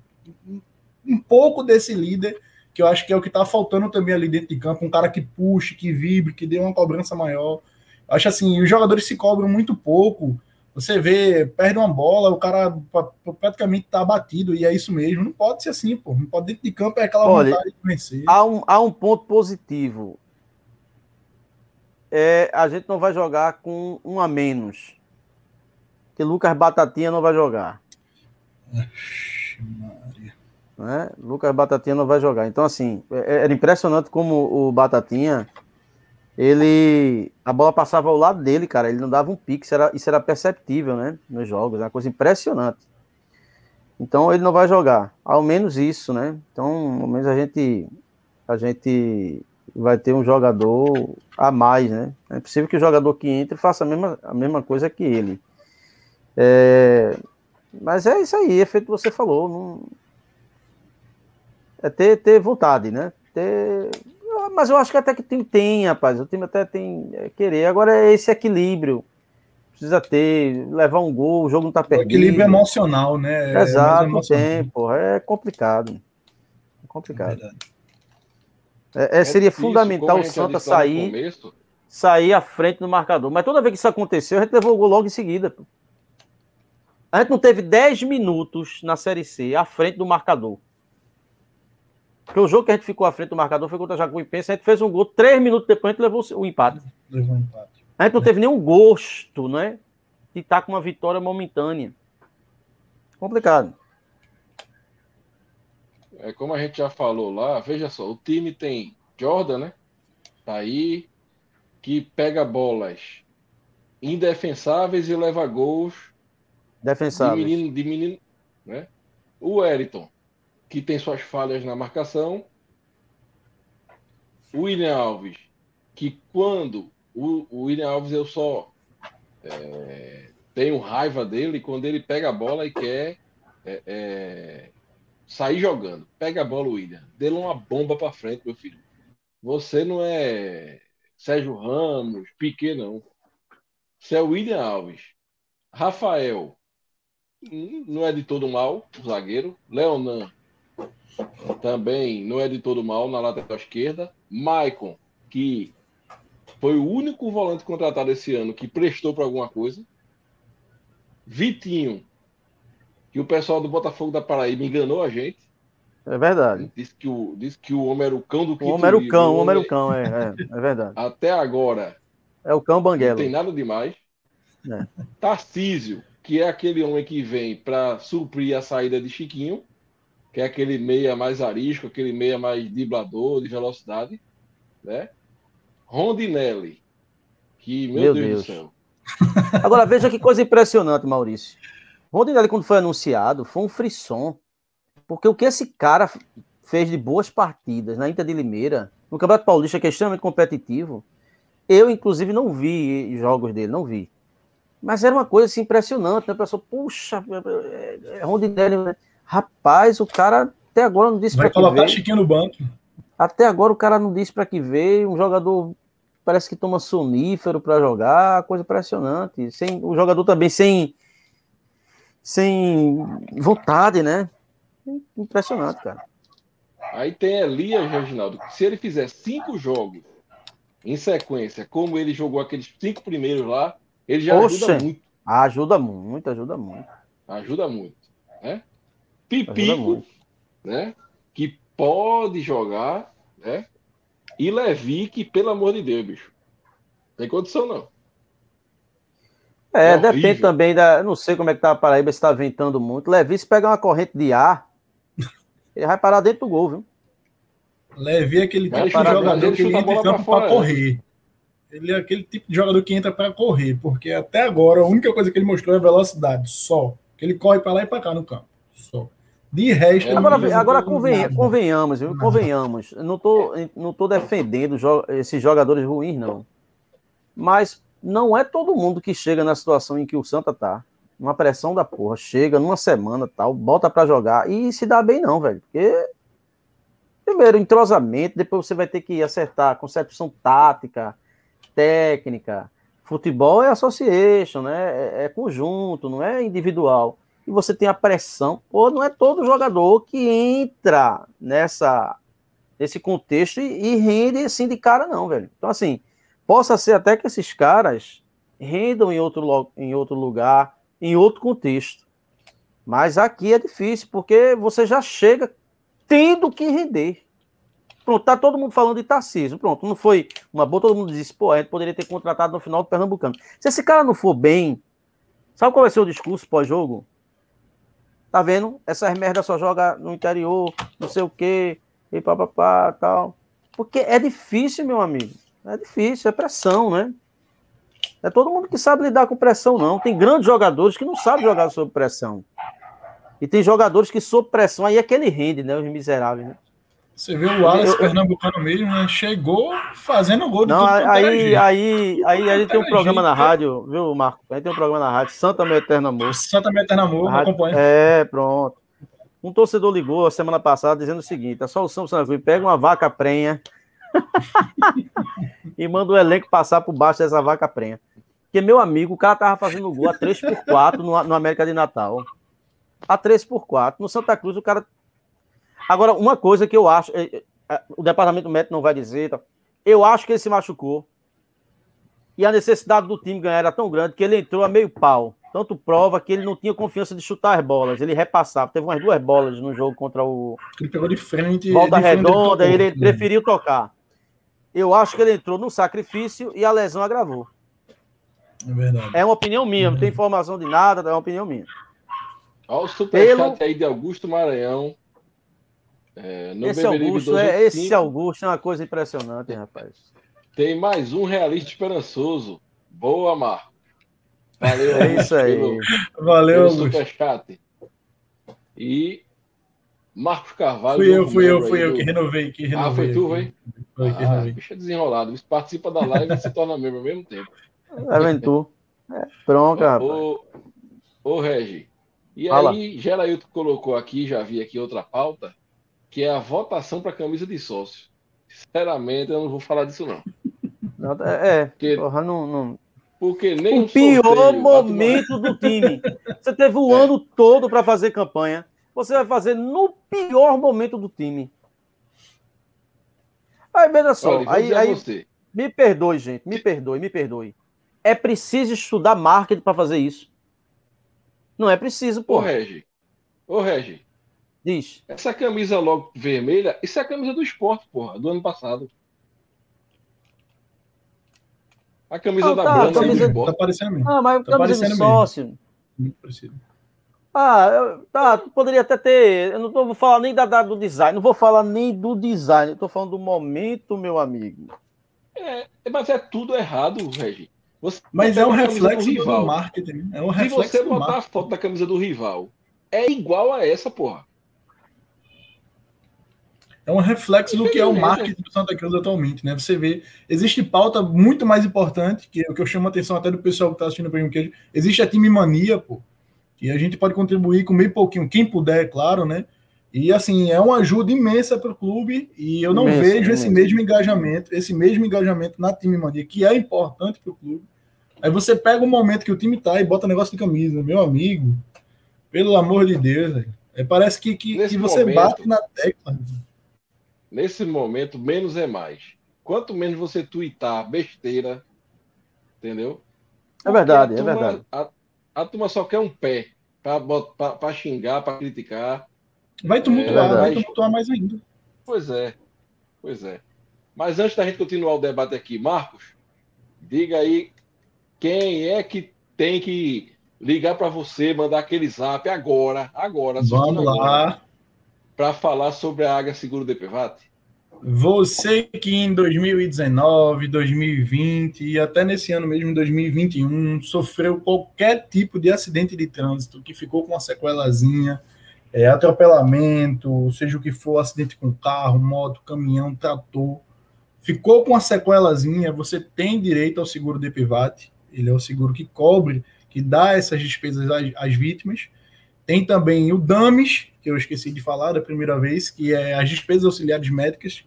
um pouco desse líder que eu acho que é o que está faltando também ali dentro de campo, um cara que puxe, que vibre, que dê uma cobrança maior. Acho assim, os jogadores se cobram muito pouco. Você vê, perde uma bola, o cara praticamente tá abatido, e é isso mesmo. Não pode ser assim, pô. Não pode dentro de campo é aquela Olha, vontade de vencer. Há um, há um ponto positivo. É, a gente não vai jogar com um a menos. Que Lucas Batatinha não vai jogar. Né? Lucas Batatinha não vai jogar. Então, assim, é, é, era impressionante como o Batatinha ele a bola passava ao lado dele, cara, ele não dava um pique, isso era, isso era perceptível, né, nos jogos, é uma coisa impressionante. Então ele não vai jogar, ao menos isso, né? Então, ao menos a gente a gente vai ter um jogador a mais, né? É possível que o jogador que entre faça a mesma, a mesma coisa que ele. É, mas é isso aí, é feito que você falou. Não, é ter, ter vontade, né? Ter mas eu acho que até que o time tem, rapaz. O time até tem é, querer. Agora é esse equilíbrio. Precisa ter, levar um gol, o jogo não tá perdido. O equilíbrio emocional, né? É Exato, tem, porra. É complicado. É complicado. É, é, seria fundamental o Santa sair, sair à frente do marcador. Mas toda vez que isso aconteceu, a gente levou o gol logo em seguida. A gente não teve 10 minutos na Série C à frente do marcador. Porque o jogo que a gente ficou à frente do marcador foi contra a Jacuipense, a gente fez um gol, três minutos depois a gente levou o empate. Levou o empate. A gente não teve nenhum gosto, né? De estar com uma vitória momentânea. Complicado. É como a gente já falou lá, veja só, o time tem Jordan, né? Tá aí, que pega bolas indefensáveis e leva gols defensáveis. De menino, de menino, né? O Eriton, que tem suas falhas na marcação. O William Alves, que quando o, o William Alves eu só é, tenho raiva dele quando ele pega a bola e quer é, é, sair jogando. Pega a bola, William. Dê uma bomba para frente, meu filho. Você não é Sérgio Ramos, Piquet, não. Você é o William Alves. Rafael, hum, não é de todo mal, zagueiro. Leonan, também não é de todo mal na lateral esquerda. Maicon, que foi o único volante contratado esse ano que prestou para alguma coisa. Vitinho, que o pessoal do Botafogo da Paraíba enganou a gente. É verdade. Disse que o, disse que o homem era o cão do quinto O homem era o cão, o homem era o cão, é, é, é, verdade. Até agora. É o cão banguelo. Não tem nada demais. É. Tarcísio, que é aquele homem que vem para suprir a saída de Chiquinho que é aquele meia mais arisco, aquele meia mais driblador, de velocidade, né? Rondinelli, que, meu, meu Deus, Deus, do céu. Agora, veja que coisa impressionante, Maurício. Rondinelli, quando foi anunciado, foi um frisson. Porque o que esse cara fez de boas partidas na Inter de Limeira, no Campeonato Paulista, que é extremamente competitivo, eu, inclusive, não vi jogos dele, não vi. Mas era uma coisa assim, impressionante, né? A pessoa, puxa, é, é Rondinelli, né? Rapaz, o cara até agora não disse para que veio. Chiquinho no banco. Até agora o cara não disse para que veio, um jogador parece que toma sonífero para jogar, coisa impressionante. Sem, o jogador também sem, sem vontade, né? Impressionante, cara. Aí tem Elias, Reginaldo. Se ele fizer cinco jogos em sequência, como ele jogou aqueles cinco primeiros lá, ele já Oxe, ajuda muito. Ajuda muito, ajuda muito. Ajuda muito. Né? Pipico, né? Que pode jogar, né? E Levi, que, pelo amor de Deus, bicho. Tem condição, não. É, é depende também da. Não sei como é que tá a Paraíba, se tá ventando muito. Levi, se pegar uma corrente de ar, ele vai parar dentro do gol, viu? Levi é aquele tipo de jogador que entra em campo para correr. Ele é aquele tipo de jogador que entra para correr, porque até agora a única coisa que ele mostrou é velocidade, só. Que ele corre para lá e para cá no campo, só. De resto, é, agora, agora convenha, convenhamos, viu? convenhamos. Não tô, não tô defendendo esses jogadores ruins, não. Mas não é todo mundo que chega na situação em que o Santa tá. Uma pressão da porra, chega numa semana tal, bota para jogar e se dá bem, não, velho. Porque primeiro entrosamento, depois você vai ter que acertar concepção tática, técnica. Futebol é association, né? É, é, conjunto, não é individual. E você tem a pressão. Pô, não é todo jogador que entra nessa nesse contexto e, e rende assim de cara, não, velho. Então, assim, possa ser até que esses caras rendam em outro, em outro lugar, em outro contexto. Mas aqui é difícil, porque você já chega tendo que render. Pronto, tá todo mundo falando de Tarcísio. Pronto, não foi uma boa, todo mundo disse, pô, a gente poderia ter contratado no final do Pernambucano. Se esse cara não for bem, sabe qual vai ser o discurso pós-jogo? Tá vendo? Essas merdas só joga no interior, não sei o quê, e papapá, tal. Porque é difícil, meu amigo. É difícil, é pressão, né? É todo mundo que sabe lidar com pressão, não. Tem grandes jogadores que não sabem jogar sob pressão. E tem jogadores que sob pressão, aí é que ele rende, né? Os miseráveis, né? Você vê o Wallace eu, pernambucano mesmo, né? Chegou fazendo gol Não, aí, aí, aí, aí, tem um programa na rádio, viu, Marco? Aí tem um programa na rádio, Santa Meu Eterno Amor. Santa Meu Eterno Amor, acompanha. É, pronto. Um torcedor ligou a semana passada dizendo o seguinte: a solução do Santa Cruz, pega uma vaca prenha e manda o elenco passar por baixo dessa vaca prenha. Porque, meu amigo, o cara tava fazendo gol a 3x4 no, no América de Natal. A 3x4. No Santa Cruz, o cara Agora, uma coisa que eu acho, é, é, o departamento médico não vai dizer, tá? eu acho que ele se machucou. E a necessidade do time ganhar era tão grande que ele entrou a meio pau. Tanto prova que ele não tinha confiança de chutar as bolas. Ele repassava. Teve umas duas bolas no jogo contra o. Ele pegou de frente. Volta de redonda, ele preferiu tocar. Eu acho que ele entrou no sacrifício e a lesão agravou. É verdade. É uma opinião minha, não tem informação de nada, é uma opinião minha. Olha o superchat Pelo... aí de Augusto Maranhão. É, esse, Augusto, é, esse Augusto é uma coisa impressionante, rapaz. Tem mais um realista esperançoso. Boa, Mar. Valeu, é isso aí. Pelo, Valeu, pelo superchat. E Marcos Carvalho. Fui eu, fui eu, fui eu que renovei. Que renovei ah, foi tu, foi? Foi, que ah, Bicho é desenrolado. Você participa da live e se torna membro ao mesmo tempo. Aventura. É, pronto, rapaz. Ô, ô Regi. E Fala. aí, Gerailton colocou aqui, já vi aqui outra pauta, que é a votação para camisa de sócio. Sinceramente, eu não vou falar disso, não. É, é porque, porra, não, não... porque nem o pior momento do time. Você teve o é. ano todo para fazer campanha. Você vai fazer no pior momento do time. Aí, veja só. Olha, aí, aí você. me perdoe, gente. Me perdoe, me perdoe. É preciso estudar marketing para fazer isso. Não é preciso, pô. Ô, Regi. Ô, Regi. Diz. Essa camisa logo vermelha, isso é a camisa do esporte, porra, do ano passado. A camisa ah, da tá, Branda camisa... do Tá parecendo mesmo. Ah, mas tá camisa do sócio. Ah, tá, poderia até ter. Eu não tô, vou falar nem da, da, do design, não vou falar nem do design, eu tô falando do momento, meu amigo. É, mas é tudo errado, Regi. Você mas é um reflexo do, rival. do marketing. É um reflexo Se você botar a foto da camisa do rival, é igual a essa, porra. É um reflexo do que é o marketing do Santa Cruz atualmente, né? Você vê, existe pauta muito mais importante, que é o que eu chamo a atenção até do pessoal que está assistindo o Prêmio Queijo, existe a time mania, pô, e a gente pode contribuir com meio pouquinho, quem puder, é claro, né? E assim, é uma ajuda imensa para o clube, e eu não vejo esse mesmo engajamento, esse mesmo engajamento na time mania, que é importante para o clube. Aí você pega o momento que o time tá e bota negócio de camisa, meu amigo, pelo amor de Deus, velho. É, parece que, que, que você momento, bate na tecla. Nesse momento, menos é mais. Quanto menos você twittar besteira, entendeu? É verdade, turma, é verdade. A, a, turma só quer um pé para xingar, para criticar. Vai tumultuar, é, vai tumultuar mais ainda. Pois é, pois é. Mas antes da gente continuar o debate aqui, Marcos, diga aí quem é que tem que ligar para você, mandar aquele zap agora, agora. Vamos lá. Para falar sobre a Águia Seguro DPVAT. Você que em 2019, 2020 e até nesse ano mesmo, 2021, sofreu qualquer tipo de acidente de trânsito que ficou com uma sequelazinha, é, atropelamento, seja o que for, acidente com carro, moto, caminhão, trator, ficou com uma sequelazinha, você tem direito ao seguro DPVAT. Ele é o seguro que cobre que dá essas despesas às, às vítimas. Tem também o DAMES, que eu esqueci de falar da primeira vez, que é as despesas auxiliares médicas.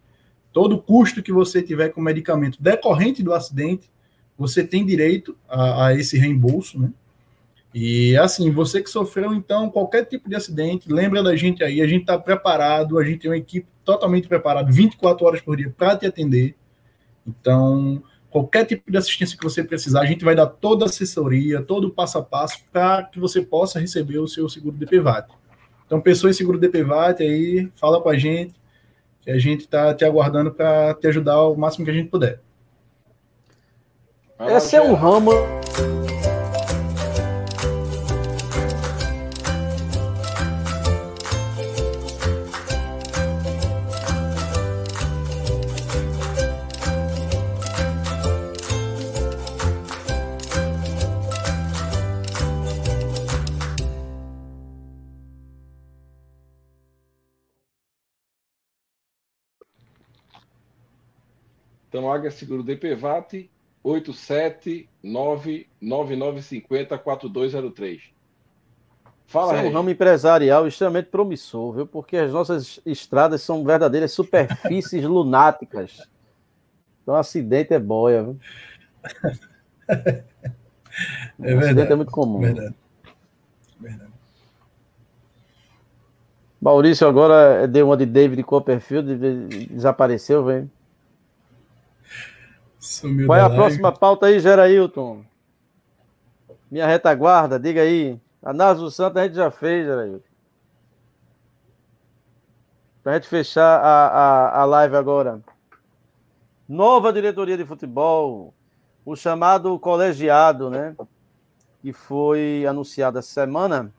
Todo custo que você tiver com medicamento decorrente do acidente, você tem direito a, a esse reembolso, né? E assim, você que sofreu então qualquer tipo de acidente, lembra da gente aí, a gente está preparado, a gente tem uma equipe totalmente preparada, 24 horas por dia para te atender. Então, qualquer tipo de assistência que você precisar, a gente vai dar toda a assessoria, todo o passo a passo para que você possa receber o seu seguro DPVAT. Então, pessoa em seguro DPVAT aí, fala com a gente, que a gente está te aguardando para te ajudar o máximo que a gente puder. Esse é um ramo Então, Águia Seguro DPVAT 87999504203. Fala, Isso é um ramo empresarial extremamente promissor, viu? Porque as nossas estradas são verdadeiras superfícies lunáticas. Então, acidente é boia, viu? É verdade. Acidente é muito comum. Verdade. verdade. Maurício agora deu uma de David Copperfield, desapareceu, velho. Sumiu Qual é a live. próxima pauta aí, Gerailton? Minha retaguarda, diga aí. Análise do Santos a gente já fez, Gerailton. Para a gente fechar a, a, a live agora. Nova diretoria de futebol, o chamado colegiado, né? Que foi anunciado essa semana.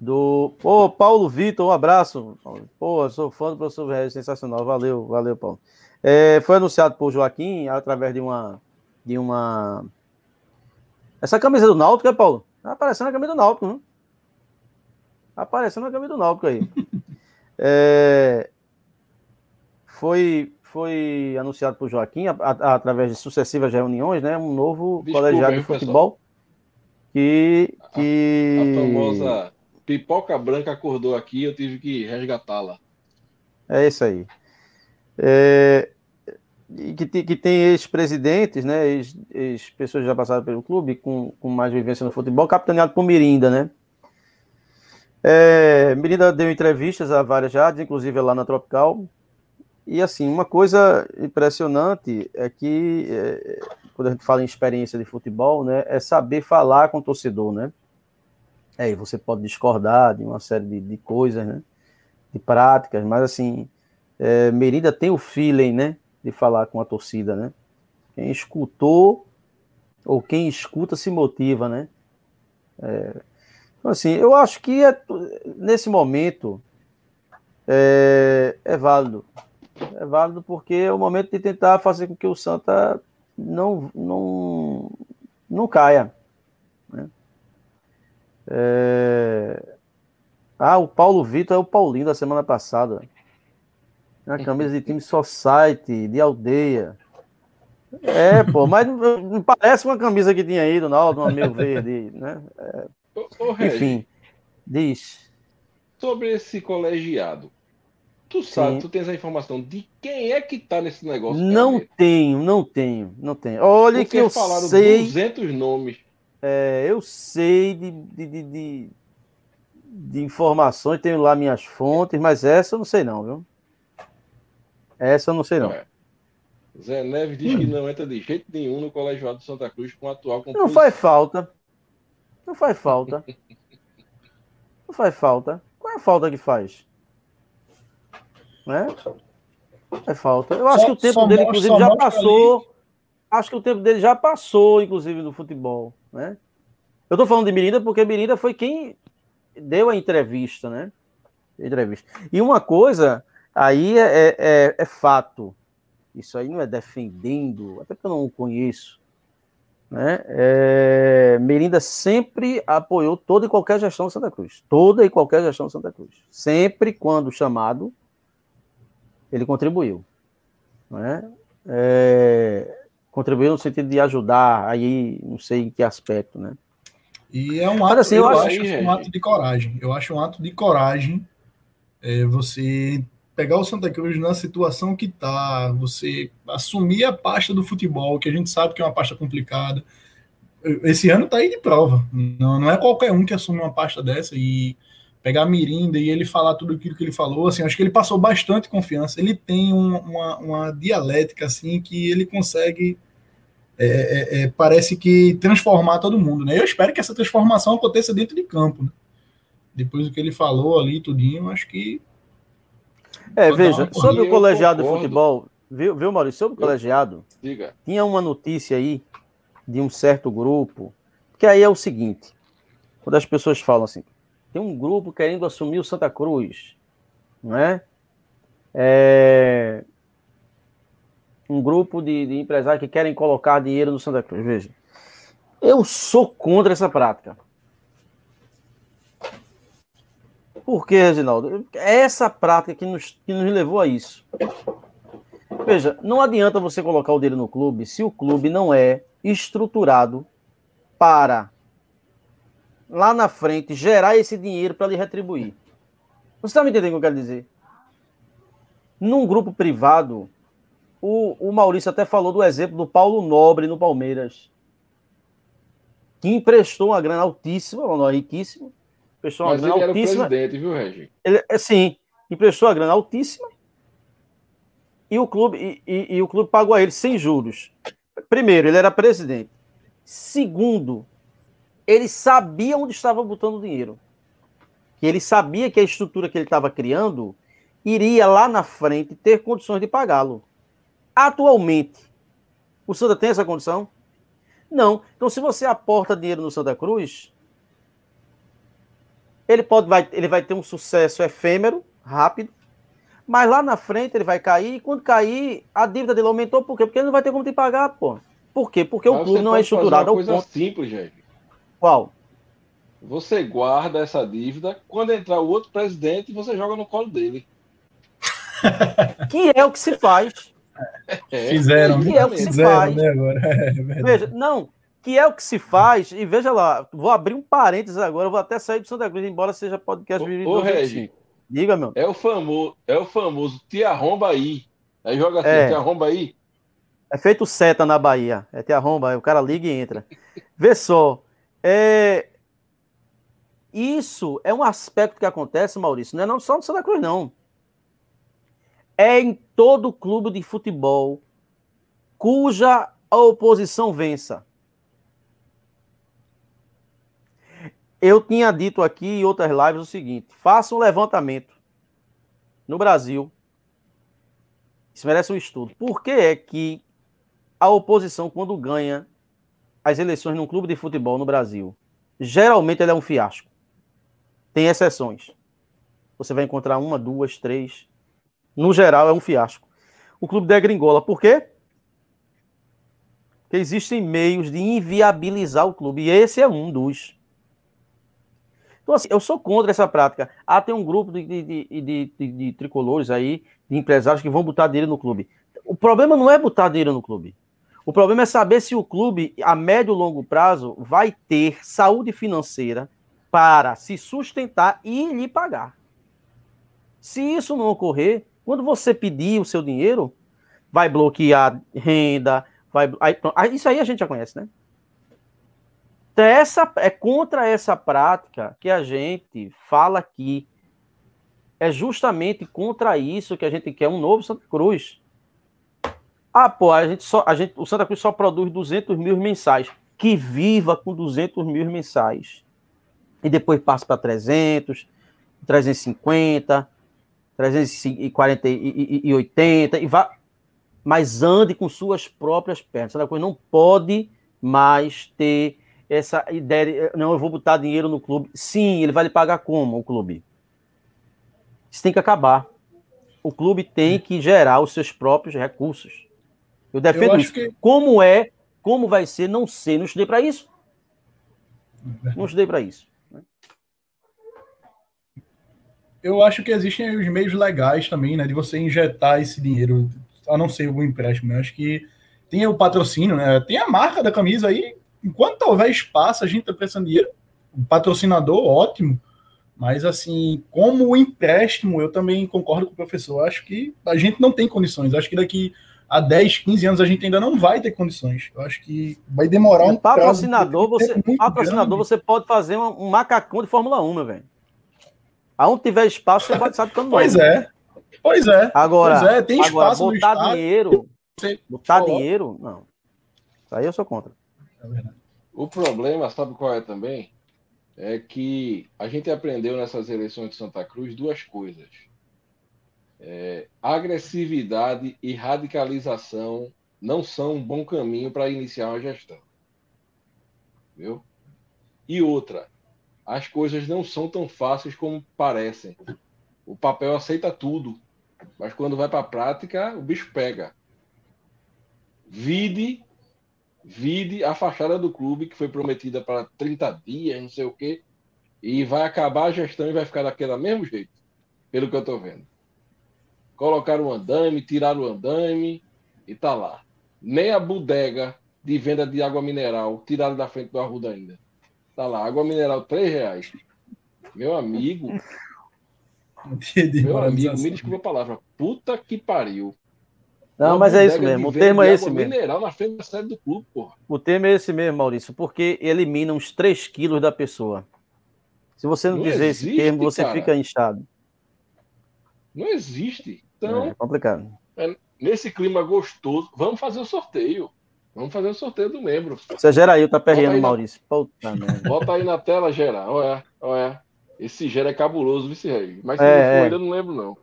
Do. Pô, Paulo Vitor, um abraço. Pô, sou fã do professor Regis, sensacional. Valeu, valeu, Paulo. É, foi anunciado por Joaquim através de uma. De uma... Essa camisa do Náutico, é, Paulo? Tá aparecendo a camisa do Náutico, né? Tá aparecendo a camisa do Náutico aí. é, foi, foi anunciado por Joaquim, a, a, através de sucessivas reuniões, né? Um novo Desculpa, colegiado de futebol. Que, que... A, a famosa pipoca branca acordou aqui, eu tive que resgatá-la. É isso aí. É, que, que tem ex-presidentes, né, ex-pessoas ex já passaram pelo clube, com, com mais vivência no futebol, capitaneado por Mirinda, né? É, Mirinda deu entrevistas a várias rádios, inclusive lá na Tropical, e assim, uma coisa impressionante é que, é, quando a gente fala em experiência de futebol, né, é saber falar com o torcedor, né? É, você pode discordar de uma série de, de coisas, né? De práticas, mas assim, é, Mirinda tem o feeling, né? De falar com a torcida, né? Quem escutou ou quem escuta se motiva, né? É, então, assim, eu acho que é, nesse momento é, é, válido. É válido porque é o momento de tentar fazer com que o Santa não, não, não caia. Né? É... Ah, o Paulo Vitor é o Paulinho da semana passada. Uma camisa de time society, de aldeia. É, pô, mas não parece uma camisa que tinha aí do Naldo, um amigo verde, né? É, Ô, ô, Regi, enfim, diz. sobre esse colegiado. Tu sabe, Sim. tu tens a informação de quem é que tá nesse negócio? Não tenho, não tenho, não tenho. Olha Porque que eu falaram sei, 200 nomes. é, eu sei de, de, de, de, de informações, tenho lá minhas fontes, mas essa eu não sei não, viu? Essa eu não sei não. É. Zé Neves diz que não entra de jeito nenhum no colegiado de Santa Cruz com a atual Não composição. faz falta. Não faz falta. Não faz falta. Qual é a falta que faz? Né? Não faz falta. Eu acho Só- que o tempo dele, mostra- inclusive, já passou. Acho que o tempo dele já passou, inclusive, no futebol. Né? Eu tô falando de Mirinda porque Mirinda foi quem deu a entrevista, né? Entrevista. E uma coisa aí é, é, é fato. Isso aí não é defendendo, até porque eu não o conheço. Né? É, Mirinda sempre apoiou toda e qualquer gestão de Santa Cruz. Toda e qualquer gestão de Santa Cruz. Sempre quando chamado, ele contribuiu. Né? É, contribuiu no sentido de ajudar, aí não sei em que aspecto, né? E é um Mas, ato, assim, eu, eu acho é um ato de coragem. Eu acho um ato de coragem é, você pegar o Santa Cruz na situação que tá, você assumir a pasta do futebol, que a gente sabe que é uma pasta complicada. Esse ano tá aí de prova. Não, não é qualquer um que assume uma pasta dessa e pegar a Mirinda e ele falar tudo aquilo que ele falou, assim, acho que ele passou bastante confiança. Ele tem um- uma, uma dialética assim que ele consegue é, é, é, parece que transformar todo mundo, né? Eu espero que essa transformação aconteça dentro de campo, né? Depois do que ele falou ali, tudinho, acho que É, Vou veja, sobre o colegiado de futebol, viu, viu Maurício? Sobre o colegiado, Diga. tinha uma notícia aí de um certo grupo, que aí é o seguinte, quando as pessoas falam assim, tem um grupo querendo assumir o Santa Cruz, não é? É, um grupo de, de empresários que querem colocar dinheiro no Santa Cruz, veja. Eu sou contra essa prática. Por quê, Reginaldo? É essa prática que nos, que nos levou a isso. Veja, não adianta você colocar o dinheiro no clube se o clube não é estruturado para lá na frente gerar esse dinheiro para lhe retribuir. Você está me entendendo o que eu quero dizer? Num grupo privado, o, o Maurício até falou do exemplo do Paulo Nobre no Palmeiras, que emprestou uma grana altíssima, não é uma Mas grana ele era o altíssima. presidente, viu, Regi? Ele, é, sim, emprestou a grana altíssima e o clube e, e- e o clube pagou a ele sem juros. Primeiro, ele era presidente. Segundo, ele sabia onde estava botando o dinheiro. Que ele sabia que a estrutura que ele estava criando iria lá na frente ter condições de pagá-lo. Atualmente, o Santa tem essa condição? Não. Então, se você aporta dinheiro no Santa Cruz, ele pode vai, ele vai ter um sucesso efêmero, rápido, mas lá na frente ele vai cair, e quando cair, a dívida dele aumentou, por quê? Porque ele não vai ter como te pagar, pô. Por quê? Porque o Mas clube você não é estruturado uma ao coisa ponto. simples, Regi. Qual? Você guarda essa dívida, quando entrar o outro presidente, você joga no colo dele. Que é o que se faz. É, fizeram, que é o que se fizeram, faz. né, agora. É. Veja, não, que é o que se faz, e veja lá, vou abrir um parênteses agora, vou até sair do Santa Cruz, embora seja podcast Ô, Vivi ô, 285. Diga, meu. É o famoso, é o famoso te arromba aí. Aí joga assim, É. te arromba aí. É feito seta na Bahia. É te arromba, aí o cara liga e entra. Vê só. É... Isso é um aspecto que acontece, Maurício, não é não só no Santa Cruz, não. É em todo clube de futebol cuja a oposição vença. Eu tinha dito aqui em outras lives o seguinte: faça um levantamento no Brasil. Isso merece um estudo. Por que é que a oposição, quando ganha as eleições num clube de futebol no Brasil, geralmente ela é um fiasco. Tem exceções. Você vai encontrar uma, duas, três. No geral, é um fiasco. O clube degringola. Por quê? Porque existem meios de inviabilizar o clube. E esse é um dos. Então, assim, eu sou contra essa prática. Ah, tem um grupo de, de, de, de, tricolores aí, de empresários que vão botar dinheiro no clube. O problema não é botar dinheiro no clube. O problema é saber se o clube, a médio e longo prazo, vai ter saúde financeira para se sustentar e lhe pagar. Se isso não ocorrer, quando você pedir o seu dinheiro, vai bloquear renda, vai. Isso aí a gente já conhece, né? Então, essa, é contra essa prática que a gente fala aqui. É justamente contra isso que a gente quer um novo Santa Cruz. Ah, pô, a gente só, a gente, o Santa Cruz só produz 200 mil mensais. Que viva com 200 mil mensais. E depois passa para 300, 350, 340 e 80, e vá. Mas ande com suas próprias pernas. Santa Cruz não pode mais ter essa ideia de, não, eu vou botar dinheiro no clube. Sim, ele vai lhe pagar como, o clube? Isso tem que acabar. O clube tem que gerar os seus próprios recursos. Eu defendo eu isso. Que... Como é, como vai ser, não sei. Não estudei para isso. Não estudei para isso. Né? Eu acho que existem os meios legais também, né? De você injetar esse dinheiro, a não ser o empréstimo. Eu acho que tem o patrocínio, né? Tem a marca da camisa aí. Enquanto houver espaço, a gente tá pensando dinheiro. O patrocinador, ótimo. Mas, assim, como o empréstimo, eu também concordo com o professor. Acho que a gente não tem condições. Acho que daqui há 10, 15 anos a gente ainda não vai ter condições. Eu acho que vai demorar um patrocinador, você, patrocinador, você pode fazer um, um, macacão de Fórmula 1, meu velho. Aonde tiver espaço, você pode saber quando Pois é. Pois é. Agora, pois é, tem agora, espaço botar no dinheiro, botar dinheiro, não. Isso aí eu sou contra. É verdade. O problema, sabe qual é também? É que a gente aprendeu nessas eleições de Santa Cruz duas coisas é, agressividade e radicalização não são um bom caminho para iniciar uma gestão. Viu? E outra, as coisas não são tão fáceis como parecem. O papel aceita tudo, mas quando vai para a prática, o bicho pega. Vide, vide a fachada do clube que foi prometida para 30 dias, não sei o quê, e vai acabar a gestão e vai ficar daquele mesmo jeito, pelo que eu estou vendo. Colocaram o andame, tiraram o andame e tá lá. Nem a bodega de venda de água mineral tiraram da frente do Arruda ainda. Tá lá, água mineral, três reais. Meu amigo. meu amigo, me desculpa a palavra. Puta que pariu. Não, mas é isso mesmo. O termo é esse mesmo. mineral na frente da sede do clube, porra. O termo é esse mesmo, Maurício, porque elimina uns 3 quilos da pessoa. Se você não, não dizer existe, esse termo, você cara. fica inchado. Não existe. Então, é complicado. É, nesse clima gostoso, vamos fazer o sorteio. Vamos fazer o sorteio do membro. Você gera aí, tá perreando, Maurício. Puta Bota aí na tela, Gera. Olha, olha. Esse Gera é cabuloso, vice rei. Mas é, não for, é. ainda não lembro, não.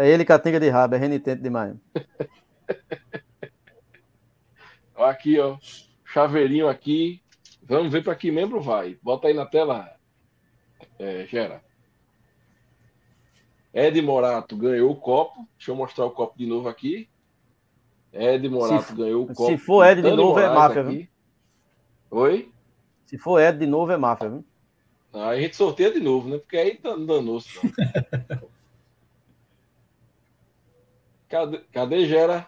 É ele catinga de rabo, é renitente demais. Aqui, ó. Chaveirinho aqui. Vamos ver para que membro vai. Bota aí na tela, é, Gera. Ed Morato ganhou o copo. Deixa eu mostrar o copo de novo aqui. Ed Morato se, ganhou o copo. Se for Ed de novo, é Moraes é máfia, aqui. viu? Oi? Se for Ed de novo, é máfia, viu? Aí a gente sorteia de novo, né? Porque aí danou-se. cadê, cadê Gera?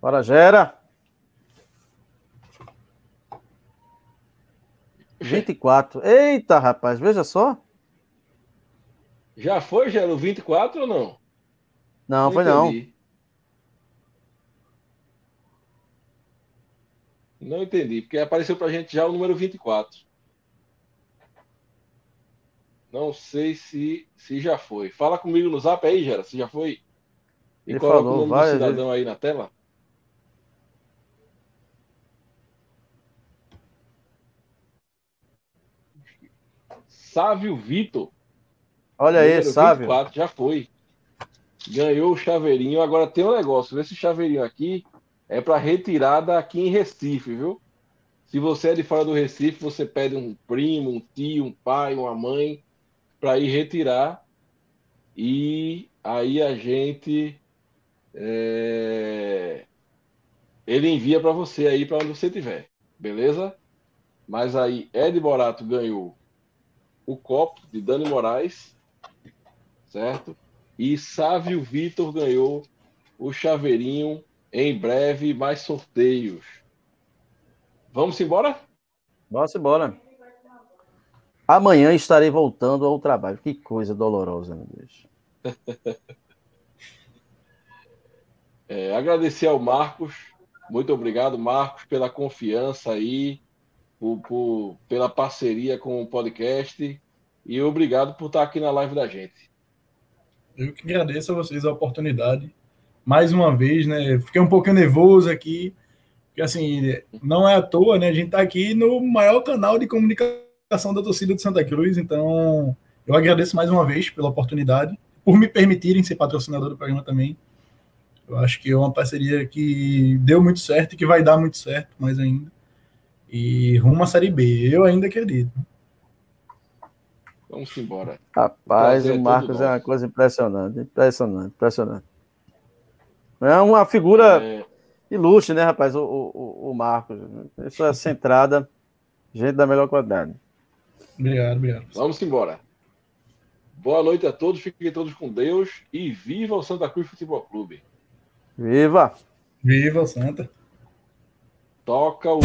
Bora, Gera. 24. Eita, rapaz, veja só. Já foi, já no 24 ou não? Não, não foi entendi. não. Não entendi, porque apareceu pra gente já o número 24. Não sei se, se já foi. Fala comigo no zap aí, Gera, se já foi. E Ele coloca falou, o nome do cidadão aí na tela. Sávio Vitor. Olha aí, sabe? já foi. Ganhou o chaveirinho. Agora tem um negócio. Esse chaveirinho aqui é para retirada aqui em Recife, viu? Se você é de fora do Recife, você pede um primo, um tio, um pai, uma mãe para ir retirar. E aí a gente é... ele envia para você aí para onde você estiver, beleza? Mas aí Ed Borato ganhou o copo de Dani Moraes, certo? E Sávio Vitor ganhou o chaveirinho. Em breve, mais sorteios. Vamos embora? Vamos embora. Amanhã estarei voltando ao trabalho. Que coisa dolorosa, meu Deus. é, agradecer ao Marcos. Muito obrigado, Marcos, pela confiança aí, por, por, pela parceria com o podcast. E obrigado por estar aqui na live da gente. Eu que agradeço a vocês a oportunidade. Mais uma vez, né? Fiquei um pouquinho nervoso aqui, porque assim, não é à toa, né? A gente está aqui no maior canal de comunicação da torcida de Santa Cruz, então eu agradeço mais uma vez pela oportunidade, por me permitirem ser patrocinador do programa também. Eu acho que é uma parceria que deu muito certo e que vai dar muito certo mais ainda. E rumo à Série B, eu ainda acredito. Vamos embora. Rapaz, o Marcos é uma coisa impressionante, impressionante, impressionante. É uma figura é... ilustre, né, rapaz? O, o, o Marcos. Isso é centrada, gente da melhor qualidade. Obrigado, obrigado. Vamos embora. Boa noite a todos, fiquem todos com Deus e viva o Santa Cruz Futebol Clube. Viva! Viva Santa! Toca o.